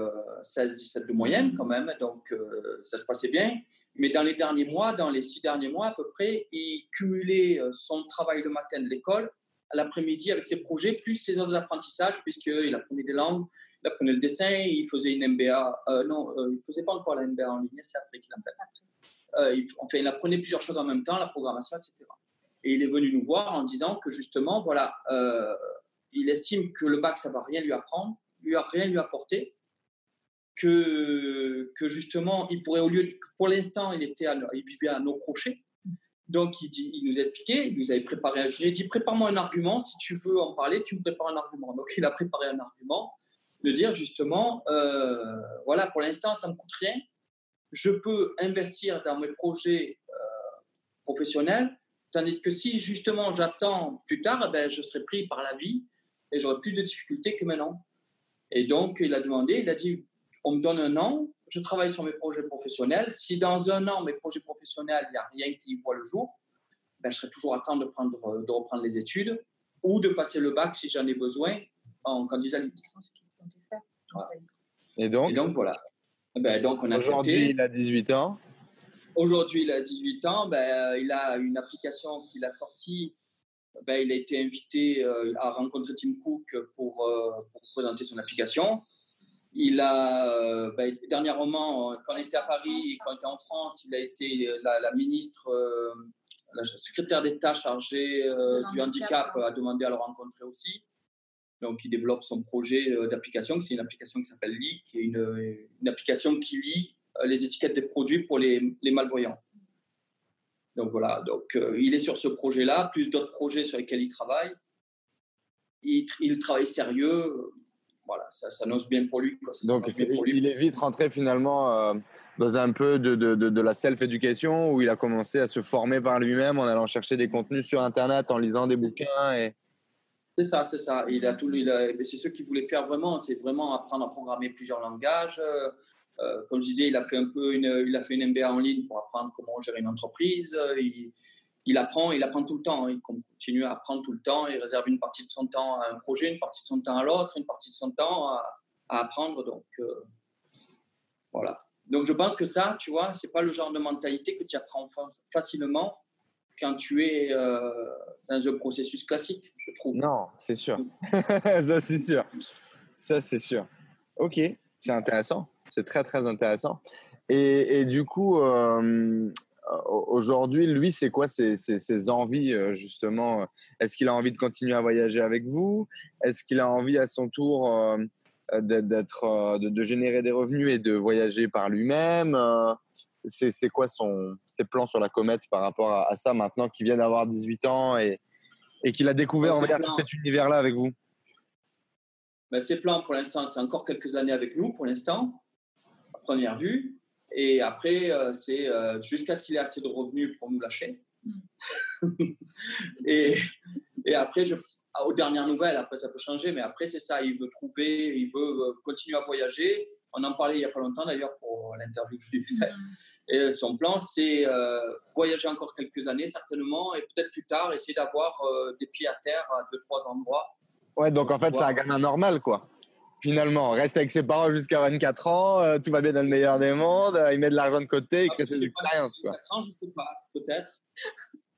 16-17 euh, de moyenne quand même, donc euh, ça se passait bien. Mais dans les derniers mois, dans les six derniers mois à peu près, il cumulait son travail le matin de l'école, l'après-midi avec ses projets, plus ses autres apprentissages, puisqu'il apprenait des langues, il apprenait le dessin, il faisait une MBA. non, il ne faisait pas encore la MBA en ligne, c'est après qu'il a fait. Euh, enfin, il apprenait plusieurs choses en même temps, la programmation, etc. Et il est venu nous voir en disant que justement, voilà, euh, il estime que le bac, ça va rien lui apprendre, lui a rien lui apporter, que, que justement, il pourrait, au lieu de, pour l'instant, il, il vivait à nos crochets. Donc, il, nous a expliqué, il nous avait préparé, je lui ai dit, prépare-moi un argument, si tu veux en parler, tu me prépares un argument. Donc, il a préparé un argument, de dire justement, euh, voilà, pour l'instant, ça ne me coûte rien, je peux investir dans mes projets euh, professionnels, tandis que si justement j'attends plus tard, ben, je serai pris par la vie et j'aurai plus de difficultés que maintenant. Et donc, il a demandé, il a dit, on me donne un an, je travaille sur mes projets professionnels. Si dans un an, mes projets professionnels, il n'y a rien qui voit le jour, ben, je serai toujours à temps de, prendre, de reprendre les études ou de passer le bac si j'en ai besoin en candidat libre. Et donc, et donc voilà. Ben, donc on a Aujourd'hui, il a 18 ans. Aujourd'hui, il a 18 ans. Ben, il a une application qu'il a sortie. Ben, il a été invité euh, à rencontrer Tim Cook pour, euh, pour présenter son application. Il a, euh, ben, dernièrement, quand il était à Paris, quand il était en France, il a été la, ministre, la secrétaire d'État chargée du handicap, a demandé à le rencontrer aussi. Donc, il développe son projet euh, d'application. C'est une application qui s'appelle Lee, qui est une, une, application qui lit euh, les étiquettes des produits pour les, les malvoyants. Donc voilà, donc euh, il est sur ce projet-là, plus d'autres projets sur lesquels il travaille. Il, il travaille sérieux. Voilà, ça s'annonce bien pour lui. donc il est vite rentré finalement dans un peu de, de, de, la self-éducation où il a commencé à se former par lui-même en allant chercher des contenus sur Internet, en lisant des bouquins. Et... C'est ça, c'est ça. Il a tout, c'est ce qu'il voulait faire vraiment, c'est vraiment apprendre à programmer plusieurs langages. Euh, euh, comme je disais, il a fait un peu une, il a fait une MBA en ligne pour apprendre comment gérer une entreprise. Il, il apprend, il apprend tout le temps. Il continue à apprendre tout le temps. Il réserve une partie de son temps à un projet, une partie de son temps à l'autre, une partie de son temps à, apprendre. Donc euh, voilà. Donc je pense que ça, tu vois, c'est pas le genre de mentalité que tu apprends facilement quand tu es dans un processus classique. Non, c'est sûr. ça, c'est sûr. Ça, c'est sûr. Ok, c'est intéressant. C'est très, très intéressant. Et, du coup, euh, aujourd'hui, lui, c'est quoi ses, ses, envies, euh, justement? Est-ce qu'il a envie de continuer à voyager avec vous? Est-ce qu'il a envie à son tour euh, d'être, de, générer des revenus et de voyager par lui-même? C'est, quoi son, ses plans sur la comète par rapport à, à ça maintenant qu'il vient d'avoir 18 ans et, et qu'il a découvert en tout cet univers-là avec vous? Ben, Ses plans, pour l'instant, c'est encore quelques années avec nous, pour l'instant, à première vue. Et après, euh, c'est euh, jusqu'à ce qu'il ait assez de revenus pour nous lâcher. Hmm. et, et, après, je, aux dernières nouvelles, après ça peut changer, mais après, c'est ça, il veut trouver, il veut euh, continuer à voyager. On en parlait il n'y a pas longtemps d'ailleurs pour l'interview que je lui ai faite. Hmm. Et son plan, c'est euh, voyager encore quelques années, certainement, et peut-être plus tard, essayer d'avoir euh, des pieds à terre à deux, trois endroits. Ouais, donc en fait, c'est un gamin normal, quoi. Finalement, reste avec ses parents jusqu'à 24 ans, euh, tout va bien dans le meilleur des mondes, il met de l'argent de côté, il crée ses expériences. Quoi. 24 ans, je sais pas, peut-être.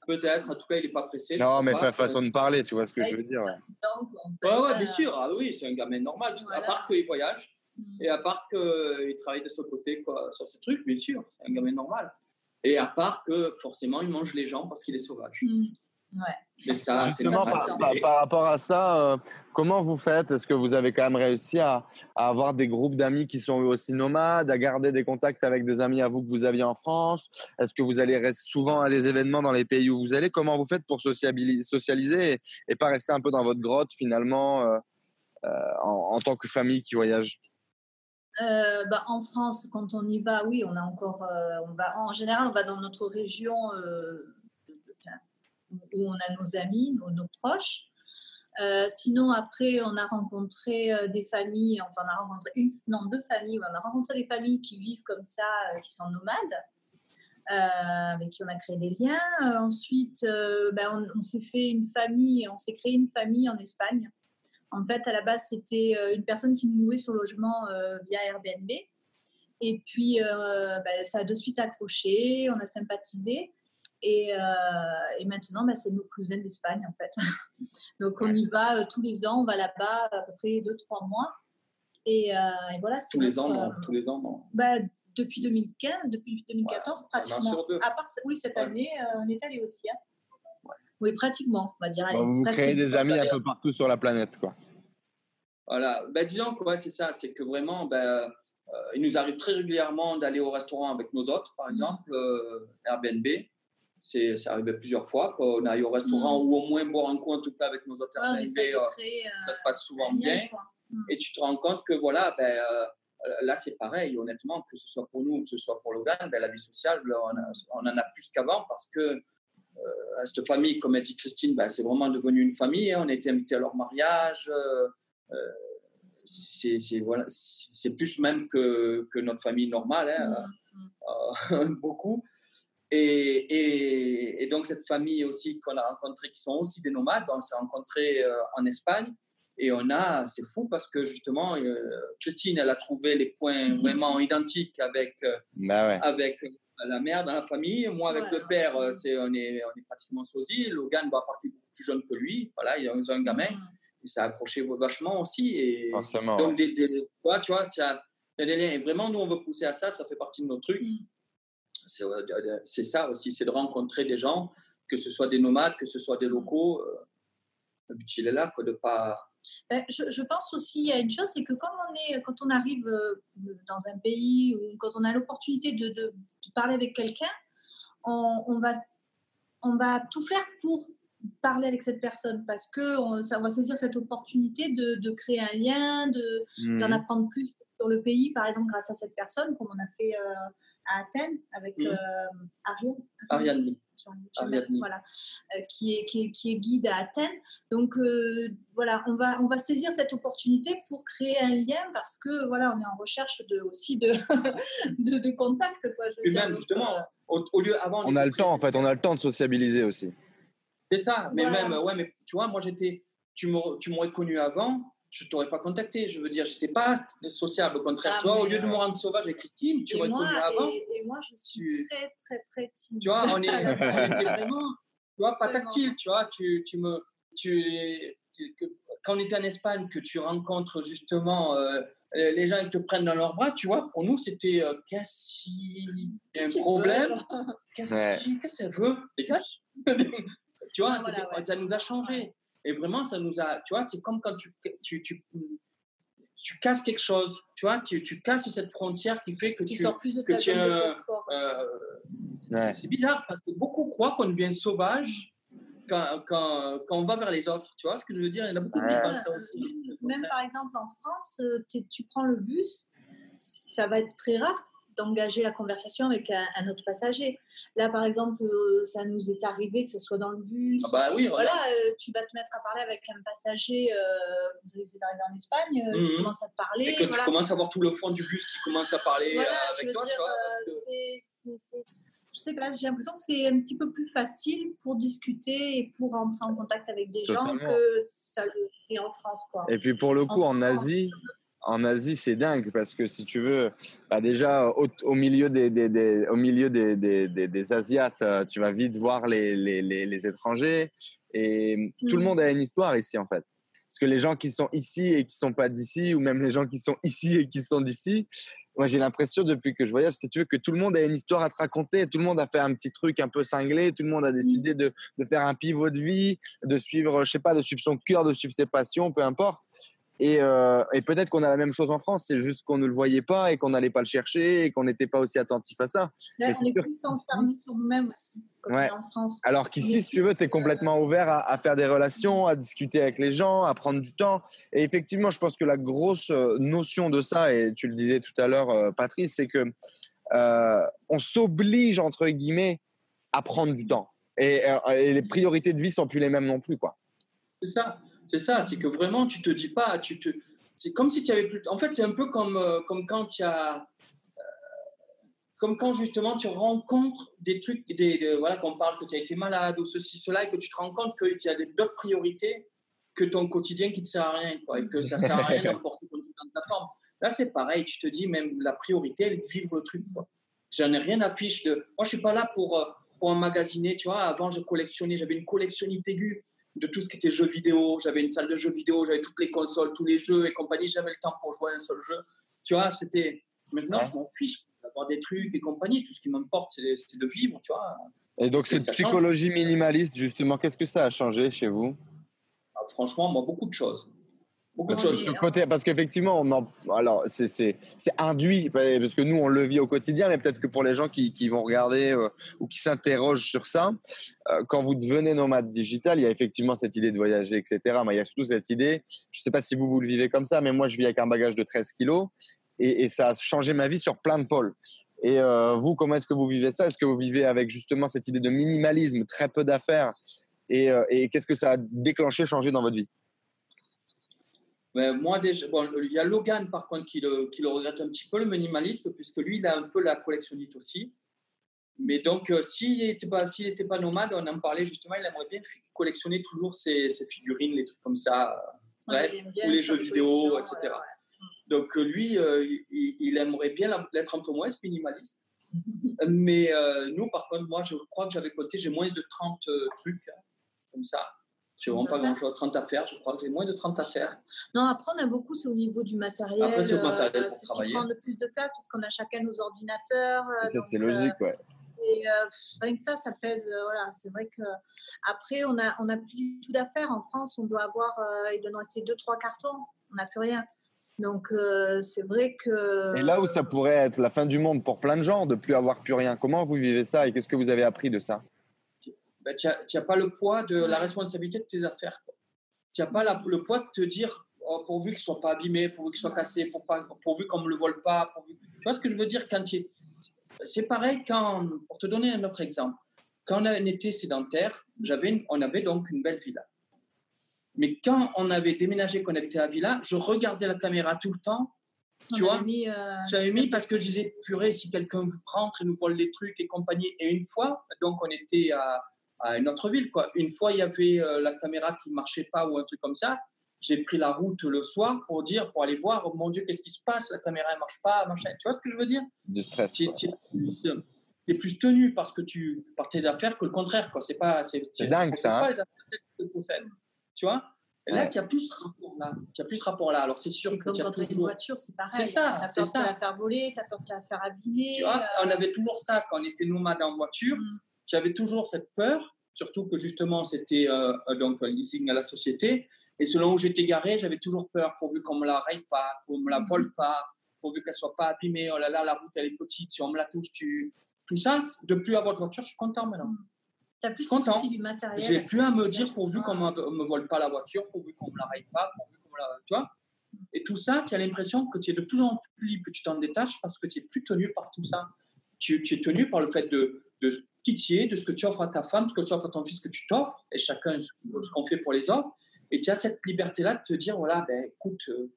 Peut-être, en tout cas, il n'est pas pressé. Non, mais façon de parler, tu vois ce que je veux dire. Ouais, ouais, bien sûr. Ah, oui, c'est un gamin normal, à part qu'il voyage. Et à part qu'il travaille de son côté quoi, sur ces trucs, bien sûr, c'est un gamin normal. Et à part que forcément, il mange les gens parce qu'il est sauvage. Mm. Ouais. Mais ça, Justement, par, par, rapport à ça, euh, comment vous faites? Est-ce que vous avez quand même réussi à, avoir des groupes d'amis qui sont aussi nomades, à garder des contacts avec des amis à vous que vous aviez en France? Est-ce que vous allez souvent à des événements dans les pays où vous allez? Comment vous faites pour socialiser, socialiser et, pas rester un peu dans votre grotte finalement euh, euh, en, tant que famille qui voyage? Bah, en France, quand on y va, oui, on a encore, en général, on va dans notre région où on a nos amis, nos, proches. Euh, sinon, après, on a rencontré euh, des familles, enfin, on a rencontré une, non, deux familles, on a rencontré des familles qui vivent comme ça, euh, qui sont nomades, avec qui on a créé des liens. ensuite, ben, on, s'est fait une famille, on s'est créé une famille en Espagne. En fait, à la base, c'était une personne qui nous louait son logement via Airbnb. Et puis, ben, ça a de suite accroché, on a sympathisé. Et, euh, et maintenant, bah, c'est nos cousins d'Espagne, en fait. Donc, on y va euh, tous les ans. On va là-bas à peu près 2-3 mois. Et, euh, et voilà. Tous les ans, non Tous les ans, non bah, Depuis 2015, depuis 2014, pratiquement. À part, oui, cette année, on est allé aussi. Hein. Oui, pratiquement, on va dire. vous créez des amis un peu partout sur la planète, quoi. Voilà. Bah, disons que c'est ça. C'est que vraiment, bah, il nous arrive très régulièrement d'aller au restaurant avec nos autres, par mmh. exemple, Airbnb. C'est arrivé plusieurs fois qu'on aille au restaurant mm. ou au moins boire un coup en tout cas avec nos autres ouais, euh, euh, ça se passe souvent bien. Mm. Et tu te rends compte que voilà, ben, euh, là c'est pareil, honnêtement, que ce soit pour nous ou que ce soit pour Logan, ben, la vie sociale, on, en a plus qu'avant parce que cette famille, comme a dit Christine, ben, c'est vraiment devenu une famille. Hein. on a été invités à leur mariage. c'est voilà, plus même que, que, notre famille normale, hein, mm, beaucoup. Et, et, donc, cette famille aussi qu'on a rencontrée, qui sont aussi des nomades, on s'est rencontrés euh, en Espagne. Et on a, c'est fou parce que justement, euh, Christine, elle a trouvé les points vraiment identiques avec, euh, bah avec la mère dans la famille. Moi, avec le père, c'est, on, est, on est pratiquement sosie. Logan va partir plus jeune que lui. Voilà, il a un gamin. Et ça a accroché vachement aussi. Et donc, des, des, tu vois, tu as, des liens. Et vraiment, nous, on veut pousser à ça. Ça fait partie de nos trucs. Mhm. Euh, c'est ça aussi, c'est de rencontrer des gens, que ce soit des nomades, que ce soit des locaux. Euh, le but, il est là, quoi, de pas. Ben, je, pense aussi à une chose, c'est que quand on, est, quand on arrive euh, dans un pays ou quand on a l'opportunité de, de, parler avec quelqu'un, on, va, on va tout faire pour parler avec cette personne parce que on, ça va saisir cette opportunité de, de créer un lien, de, d'en mmh. apprendre plus sur le pays, par exemple grâce à cette personne, comme on a fait à Athènes avec mmh. euh, Ariane. Ariane. Voilà, euh, qui, est, qui, est, qui, est, guide à Athènes. Donc euh, voilà, on va, on va saisir cette opportunité pour créer un lien parce que voilà, on est en recherche de, aussi de, de, de contact. Quoi, je Et même justement, au, lieu avant. On a le temps en fait, on a le temps de sociabiliser aussi. C'est ça, mais même, ouais, mais tu vois, moi j'étais, tu m'aurais connu avant, je t'aurais pas contacté. Je veux dire, j'étais pas sociable. Au contraire, ah, tu vois, au lieu de me rendre sauvage avec Christine, tu m'aurais connu avant. Et, moi, je suis très, très, très timide. Tu vois, on, est, était vraiment, tu vois, pas tactile. Tu vois, tu, tu me, tu, quand on était en Espagne, que tu rencontres justement euh, les gens qui te prennent dans leurs bras, tu vois, pour nous, c'était euh, qu'est-ce qu'il y a un problème Qu'est-ce que ça veut Dégage Tu vois, ça nous a changé. Et vraiment, ça nous a, tu vois, c'est comme quand tu, tu, tu, tu, casses quelque chose, tu vois, tu, tu casses cette frontière qui fait que tu, sors plus de ta zone de confort. Euh, c'est bizarre parce que beaucoup croient qu'on devient sauvage quand, quand, quand, on va vers les autres. Tu vois ce que je veux dire? Il y en a beaucoup qui pensent ça aussi. Même par exemple en France, euh, tu prends le bus, ça va être très rare d'engager la conversation avec un, autre passager. Là, par exemple, euh, ça nous est arrivé que ce soit dans le bus. Ah bah oui, voilà, euh, tu vas te mettre à parler avec un passager, euh, vous êtes arrivé en Espagne, euh, mmh. commence à te parler. Et que tu commences à voir tout le fond du bus qui commence à parler avec toi, tu vois. je sais pas, j'ai l'impression que c'est un petit peu plus facile pour discuter et pour entrer en contact avec des gens que ça le en France. Quoi. Et puis pour le coup, en, Asie, en Asie, c'est dingue parce que si tu veux, bah déjà au, milieu des, des, au milieu des, des, Asiates, euh, tu vas vite voir les, les, les, étrangers et tout le mm. monde a une histoire ici en fait. Parce que les gens qui sont ici et qui sont pas d'ici, ou même les gens qui sont ici et qui sont d'ici, moi j'ai l'impression depuis que je voyage, si tu veux, que tout le monde a une histoire à te raconter, tout le monde a fait un petit truc un peu cinglé, tout le monde a mmh. décidé de, de faire un pivot de vie, de suivre, je sais pas, de suivre son cœur, de suivre ses passions, peu importe. Et, euh, et peut-être qu'on a la même chose en France, c'est juste qu'on ne le voyait pas et qu'on n'allait pas le chercher et qu'on n'était pas aussi attentif à ça. Là, on est plus enfermé sur nous-mêmes aussi quand ouais. on est en France. Alors qu'ici, si tu veux, tu es complètement ouvert à, à, faire des relations, à discuter avec les gens, à prendre du temps. Et effectivement, je pense que la grosse euh, notion de ça, et tu le disais tout à l'heure, euh, Patrice, c'est que euh, on s'oblige, entre guillemets, à prendre du temps. Et, et les priorités de vie sont plus les mêmes non plus, quoi. C'est ça. C'est ça, c'est que vraiment, tu te dis pas, tu te, c'est comme si tu avais plus. En fait, c'est un peu comme, euh, comme quand tu as. Euh, comme quand justement tu rencontres des trucs, des, voilà, qu'on parle que tu as été malade ou ceci, cela, et que tu te rends compte qu'il y a d'autres priorités que ton quotidien qui ne sert à rien, quoi, et que ça ne sert à rien d'emporter ton de ta Là, c'est pareil, tu te dis même la priorité, elle est de vivre le truc. J'en ai rien à fiche de. Moi, je ne suis pas là pour, euh, pour emmagasiner, tu vois. Avant, je collectionnais, j'avais une collectionnite aiguë de tout ce qui était jeux vidéo. J'avais une salle de jeux vidéo, j'avais toutes les consoles, tous les jeux et compagnie. J'avais le temps pour jouer à un seul jeu. Tu vois, c'était. Maintenant, je m'en fiche d'avoir des trucs et compagnie. Tout ce qui m'importe, c'est de vivre, tu vois. Et donc, cette psychologie minimaliste, justement, qu'est-ce que ça a changé chez vous? Ah, Franchement, moi, beaucoup de choses. Parce, côté, parce qu'effectivement, on alors c'est induit parce que nous on le vit au quotidien, mais peut-être que pour les gens qui, qui vont regarder euh, ou qui s'interrogent sur ça, euh, quand vous devenez nomade digital, il y a effectivement cette idée de voyager, etc. Mais il y a surtout cette idée. Je ne sais pas si vous vous le vivez comme ça, mais moi je vis avec un bagage de 13 kilos et, et ça a changé ma vie sur plein de pôles. Et euh, vous, comment est-ce que vous vivez ça? Est-ce que vous vivez avec justement cette idée de minimalisme, très peu d'affaires? Et, et qu'est-ce que ça a déclenché, changé dans votre vie? Moi, déjà, bon, il y a Logan, par contre, qui le, qui le, regrette un petit peu, le minimalisme, puisque lui, il a un peu la collectionnite aussi. Mais donc, euh, s'il n'était pas, nomade, on en parlait justement, il aimerait bien collectionner toujours ses, ses figurines, les trucs comme ça, bref, ou les jeux vidéo, etc. Donc, euh, lui, euh, il, aimerait bien l'être un peu moins minimaliste. Mais nous, par contre, moi, je crois que j'avais compté, j'ai moins de 30 trucs hein, comme ça. Je n'ai vraiment pas grand-chose, 30 affaires, je crois que j'ai moins de 30 affaires. Non, après, on a beaucoup, c'est au niveau du matériel. Après, c'est le matériel euh, C'est ce qui prend le plus de place parce qu'on a chacun nos ordinateurs. Euh, ça, c'est logique, ouais. Euh, et rien que ça, ça pèse. voilà, c'est vrai que après, on a, on a plus du tout d'affaires en France. On doit avoir, il doit nous rester deux, trois cartons. On n'a plus rien. Donc c'est vrai que. Et là où ça pourrait être la fin du monde pour plein de gens, de plus avoir plus rien. Comment vous vivez ça et qu'est-ce que vous avez appris de ça? Ben, tu n'as pas le poids de la responsabilité de tes affaires. Tu n'as pas le poids de te dire, oh, pourvu qu'ils ne soient pas abîmés, pourvu qu'ils soient cassés, pour pas, pourvu qu'on ne me le vole pas. Pourvu... Tu vois ce que je veux dire quand C'est pareil quand, pour te donner un autre exemple, quand on était sédentaire, j'avais on avait donc une belle villa. Mais quand on avait déménagé, qu'on habitait à la villa, je regardais la caméra tout le temps tu vois euh, J'avais mis parce que je disais, purée, si quelqu'un rentre et nous vole les trucs et compagnie. Et une fois, donc on était à, à une autre ville. Quoi. Une fois, il y avait euh, la caméra qui marchait pas ou un truc comme ça. J'ai pris la route le soir pour dire, pour aller voir, oh mon Dieu, qu'est-ce qui se passe? La caméra ne marche pas, machin. Tu vois ce que je veux dire? Du stress. Tu es, plus tenu parce que tu, par tes affaires que le contraire. Quoi. C'est pas, c'est, dingue ça. Pas hein. les Tu vois? Et là, tu as plus ce rapport-là. Tu as plus ce rapport-là. Alors, c'est sûr que comme quand tu as une voiture, c'est pareil. C'est ça. Tu as peur de la faire voler, tu as peur de la faire abîmer. Tu vois, euh. on avait toujours ça quand on était nomade en voiture. Mm. J'avais toujours cette peur surtout que justement c'était euh, euh, donc un leasing à la société. Et selon où j'étais garé, j'avais toujours peur pourvu qu'on me la raye pas, qu'on me la mhm. vole pas, pourvu qu'elle soit pas abîmée. Oh là là, la route elle est petite, si on me la touche, tu. Tout ça, de plus avoir de voiture, je suis content maintenant. Mhm. Tu as plus content. du matériel. J'ai plus à me dire pourvu qu'on me, me vole pas la voiture, pourvu qu'on me la raye pas, pourvu qu'on me la. Tu vois Et tout ça, tu as l'impression que tu es de plus en plus libre, que tu t'en détaches parce que tu es plus tenu par tout ça. Tu, tu es tenu par le fait de, de qui tu es, de ce que tu offres à ta femme, de ce que tu offres à ton fils, ce que tu t'offres, et chacun ce qu'on fait pour les autres. Et tu as cette liberté-là de te dire, voilà, ben, écoute, euh,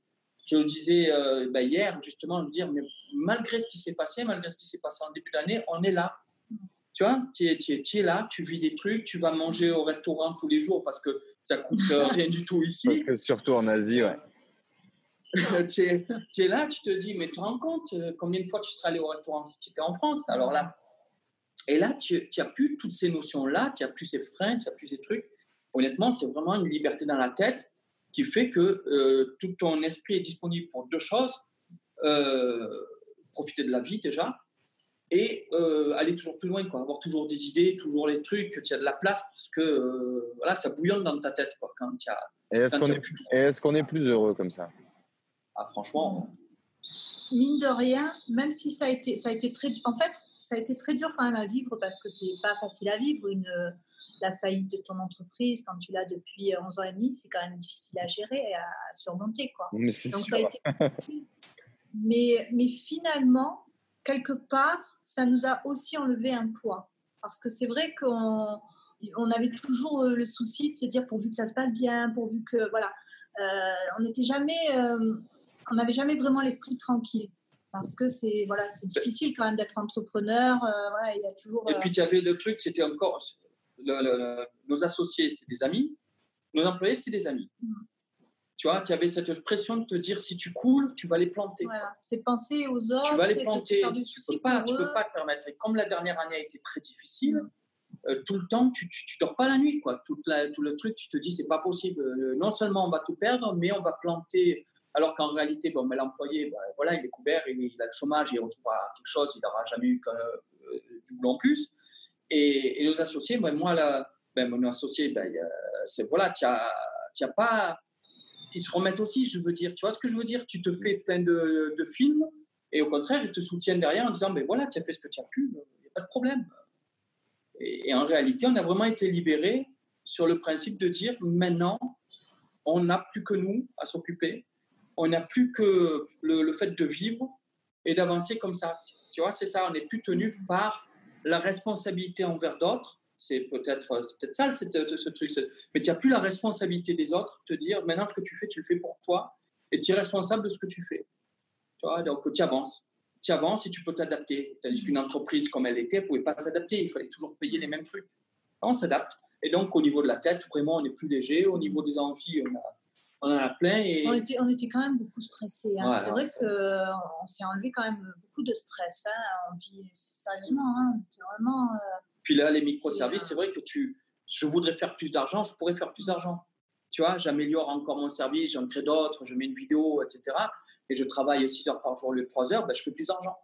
je le disais euh, ben, hier, justement, de dire, mais malgré ce qui s'est passé, malgré ce qui s'est passé en début d'année, on est là. Tu vois, tu es, es, es, là, tu vis des trucs, tu vas manger au restaurant tous les jours parce que ça coûte euh, rien du tout ici. Parce que surtout en Asie, ouais. tu, es, tu es là, tu te dis, mais tu te rends compte combien de fois tu serais allé au restaurant si tu étais en France? Alors là, et là, tu n'as plus toutes ces notions-là, tu n'as plus ces freins, tu n'as plus ces trucs. Honnêtement, c'est vraiment une liberté dans la tête qui fait que euh, tout ton esprit est disponible pour deux choses. Euh, profiter de la vie déjà et euh, aller toujours plus loin, quoi. avoir toujours des idées, toujours les trucs, que tu as de la place parce que voilà, ça bouillonne dans ta tête quoi, quand tu as. Et est-ce qu'on est, qu'on est, plus heureux comme ça? Ah, Franchement. Mine de rien, même si ça a été, ça a été très, en fait, ça a été très dur quand même à vivre parce que c'est pas facile à vivre une la faillite de ton entreprise quand tu l'as depuis 11 ans et demi, c'est quand même difficile à gérer et à surmonter quoi. Mais Donc ça a été mais mais finalement quelque part, ça nous a aussi enlevé un poids. Parce que c'est vrai qu'on on avait toujours euh, le souci de se dire pourvu que ça se passe bien, pourvu que voilà, euh, on n'était jamais, euh, on n'avait jamais vraiment l'esprit tranquille parce que c'est voilà, c'est difficile quand même d'être entrepreneur. voilà, il y a toujours. Et puis tu avais le truc, c'était encore nos associés, c'était des amis, nos employés, c'était des amis. Mm. Tu vois, tu avais cette pression de te dire si tu coules, tu vas les planter. Voilà, c'est penser aux autres. Tu vas les planter. Tu ne peux, pas, peux pas te permettre. Et comme la dernière année a été très difficile, euh, tout le temps, tu, tu, dors pas la nuit. Quoi. Tout, tout le truc, tu te dis c'est pas possible. Euh, non seulement on va tout perdre, mais on va planter. Alors qu'en réalité, bon, l'employé, ben, voilà, il est couvert, il, a le chômage, il retrouvera quelque chose, il n'aura jamais eu euh, du boulot en plus. Et, nos associés, ben, moi, là, ben, mon associé, ben, c'est voilà, tu n'as pas ils se remettent aussi, je veux dire. Tu vois ce que je veux dire? Tu te fais plein de, de, films et au contraire, ils te soutiennent derrière en disant, mais voilà, tu as fait ce que tu as pu, il n'y a pas de problème. Et, en réalité, on a vraiment été libérés sur le principe de dire, maintenant, on n'a plus que nous à s'occuper, on n'a plus que le, fait de vivre et d'avancer comme ça. Tu vois, c'est ça, on n'est plus tenu par la responsabilité envers d'autres, c'est peut-être peut ça ce truc. Mais tu n'as plus la responsabilité des autres, te dire maintenant ce que tu fais, tu le fais pour toi et tu es responsable de ce que tu fais. Tu vois, donc tu avances. Tu avances et tu peux t'adapter. Tandis qu'une entreprise comme elle était, elle ne pouvait pas s'adapter. Il fallait toujours payer les mêmes trucs. On s'adapte. Et donc au niveau de la tête, vraiment, on est plus léger. Au niveau des envies, on, a, on en a plein. Et... On, était, on était quand même beaucoup stressés. Hein. c'est vrai qu'on s'est enlevé quand même beaucoup de stress. Hein. On vit sérieusement. Hein. vraiment. Euh, puis là, les microservices, c'est vrai que tu, je voudrais faire plus d'argent, je pourrais faire plus d'argent. Tu vois, j'améliore encore mon service, j'en crée d'autres, je mets une vidéo, etc. Et je travaille 6 heures par jour au lieu de 3 heures, ben, je fais plus d'argent.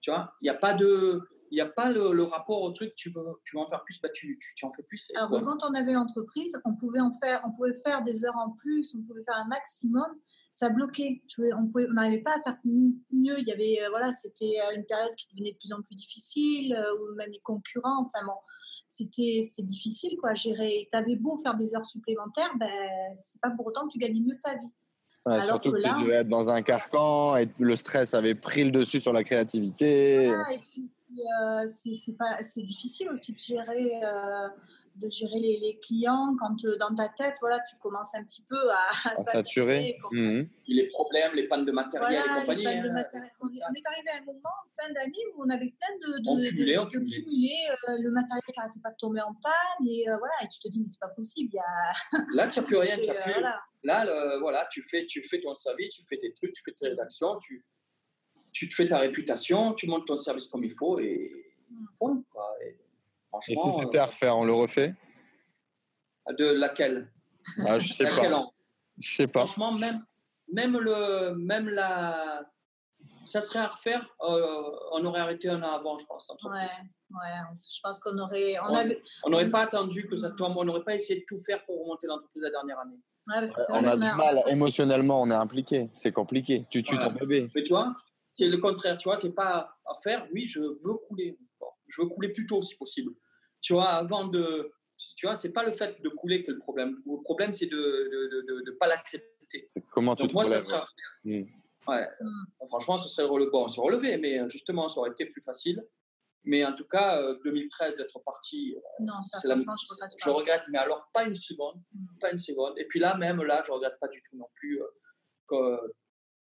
Tu vois, il n'y a pas de. Il n'y a pas le, rapport au truc, tu veux, tu veux en faire plus, bah tu, tu, en fais plus. Alors, quand on avait l'entreprise, on pouvait en faire, on pouvait faire des heures en plus, on pouvait faire un maximum. Ça bloquait. on n'arrivait pas à faire mieux. Il y avait, euh, voilà, c'était euh, une période qui devenait de plus en plus difficile, euh, ou même les concurrents. Enfin bon, c'était difficile quoi. Gérer. T'avais beau faire des heures supplémentaires, ben c'est pas pour autant que tu gagnais mieux ta vie. surtout que, tu devais être dans un carcan et le stress avait pris le dessus sur la créativité. et puis euh, c'est difficile aussi de gérer, euh, de gérer les, clients quand euh, dans ta tête, voilà, tu commences un petit peu à, à, saturer. Mhm. Les problèmes, les pannes de matériel et compagnie. Hein. on, est, arrivé à un moment, fin d'année, où on avait plein de, de, cumulé, de, cumuler le matériel qui n'arrêtait pas de tomber en panne. Et voilà, et tu te dis, mais c'est pas possible. Y a... Là, tu n'as plus rien, tu plus. Là, voilà, tu fais, tu fais ton service, tu fais tes trucs, tu fais tes rédactions, tu tu te fais ta réputation, tu montes ton service comme il faut et mm. point. Et, si c'était à refaire, on le refait? De laquelle? Ah, Je sais pas. Je sais pas. Franchement, même, même, le, même la. Ça serait à refaire, euh, on aurait arrêté un an avant, je pense. Ouais, ouais, je pense qu'on aurait. On n'aurait pas attendu que ça tombe, on n'aurait pas essayé de tout faire pour remonter l'entreprise la dernière année. Ouais, parce que on a du mal, émotionnellement, on est impliqué, c'est compliqué. Tu tues ton bébé. Mais tu vois, c'est le contraire, tu vois, c'est pas à faire, oui, je veux couler. je veux couler plus tôt si possible. Tu vois, avant de. Tu vois, c'est pas le fait de couler que le problème. Le problème, c'est de ne de, de, pas l'accepter. C'est comment tu te moi, ça serait mmh. Ouais. Mmh. Franchement, ce serait relevé. Bon, se relever, mais justement, ça aurait été plus facile. Mais en tout cas, 2013 euh, d'être parti, euh, non, ça, la... je regrette. Je regrette, mais alors pas une seconde, mmh. pas une seconde. Et puis là, même là, je regrette pas du tout non plus. Euh, que,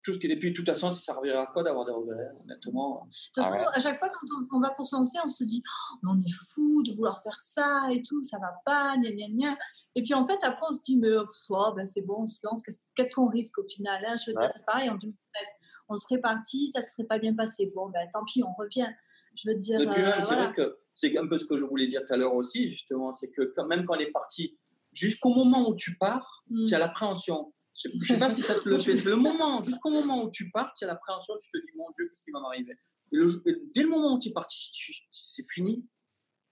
tout ce qui est. Et puis, de toute façon, ça servira à quoi d'avoir des regrets, honnêtement? De toute façon, à chaque fois, quand on, va pour se lancer, on se dit oh, on est fou de vouloir faire ça et tout, ça va pas, gna gna gna. Et puis, en fait, après, on se dit mais oh, ben, c'est bon, on se lance, qu'est-ce qu'on risque au final hein? Je veux dire, c'est pareil, en 2013, on serait parti, ça ne serait pas bien passé. Bon, ben tant pis, on revient. Je veux dire. Euh, c'est vrai que c'est un peu ce que je voulais dire tout à l'heure aussi, justement, c'est que quand, même quand on est parti, jusqu'au moment où tu pars, mmh. tu as l'appréhension Je ne sais pas si ça te le fait. C'est le moment, jusqu'au moment où tu pars, tu as l'appréhension, tu te dis, mon Dieu, qu'est-ce qui va m'arriver? Dès le moment où tu es parti, c'est fini.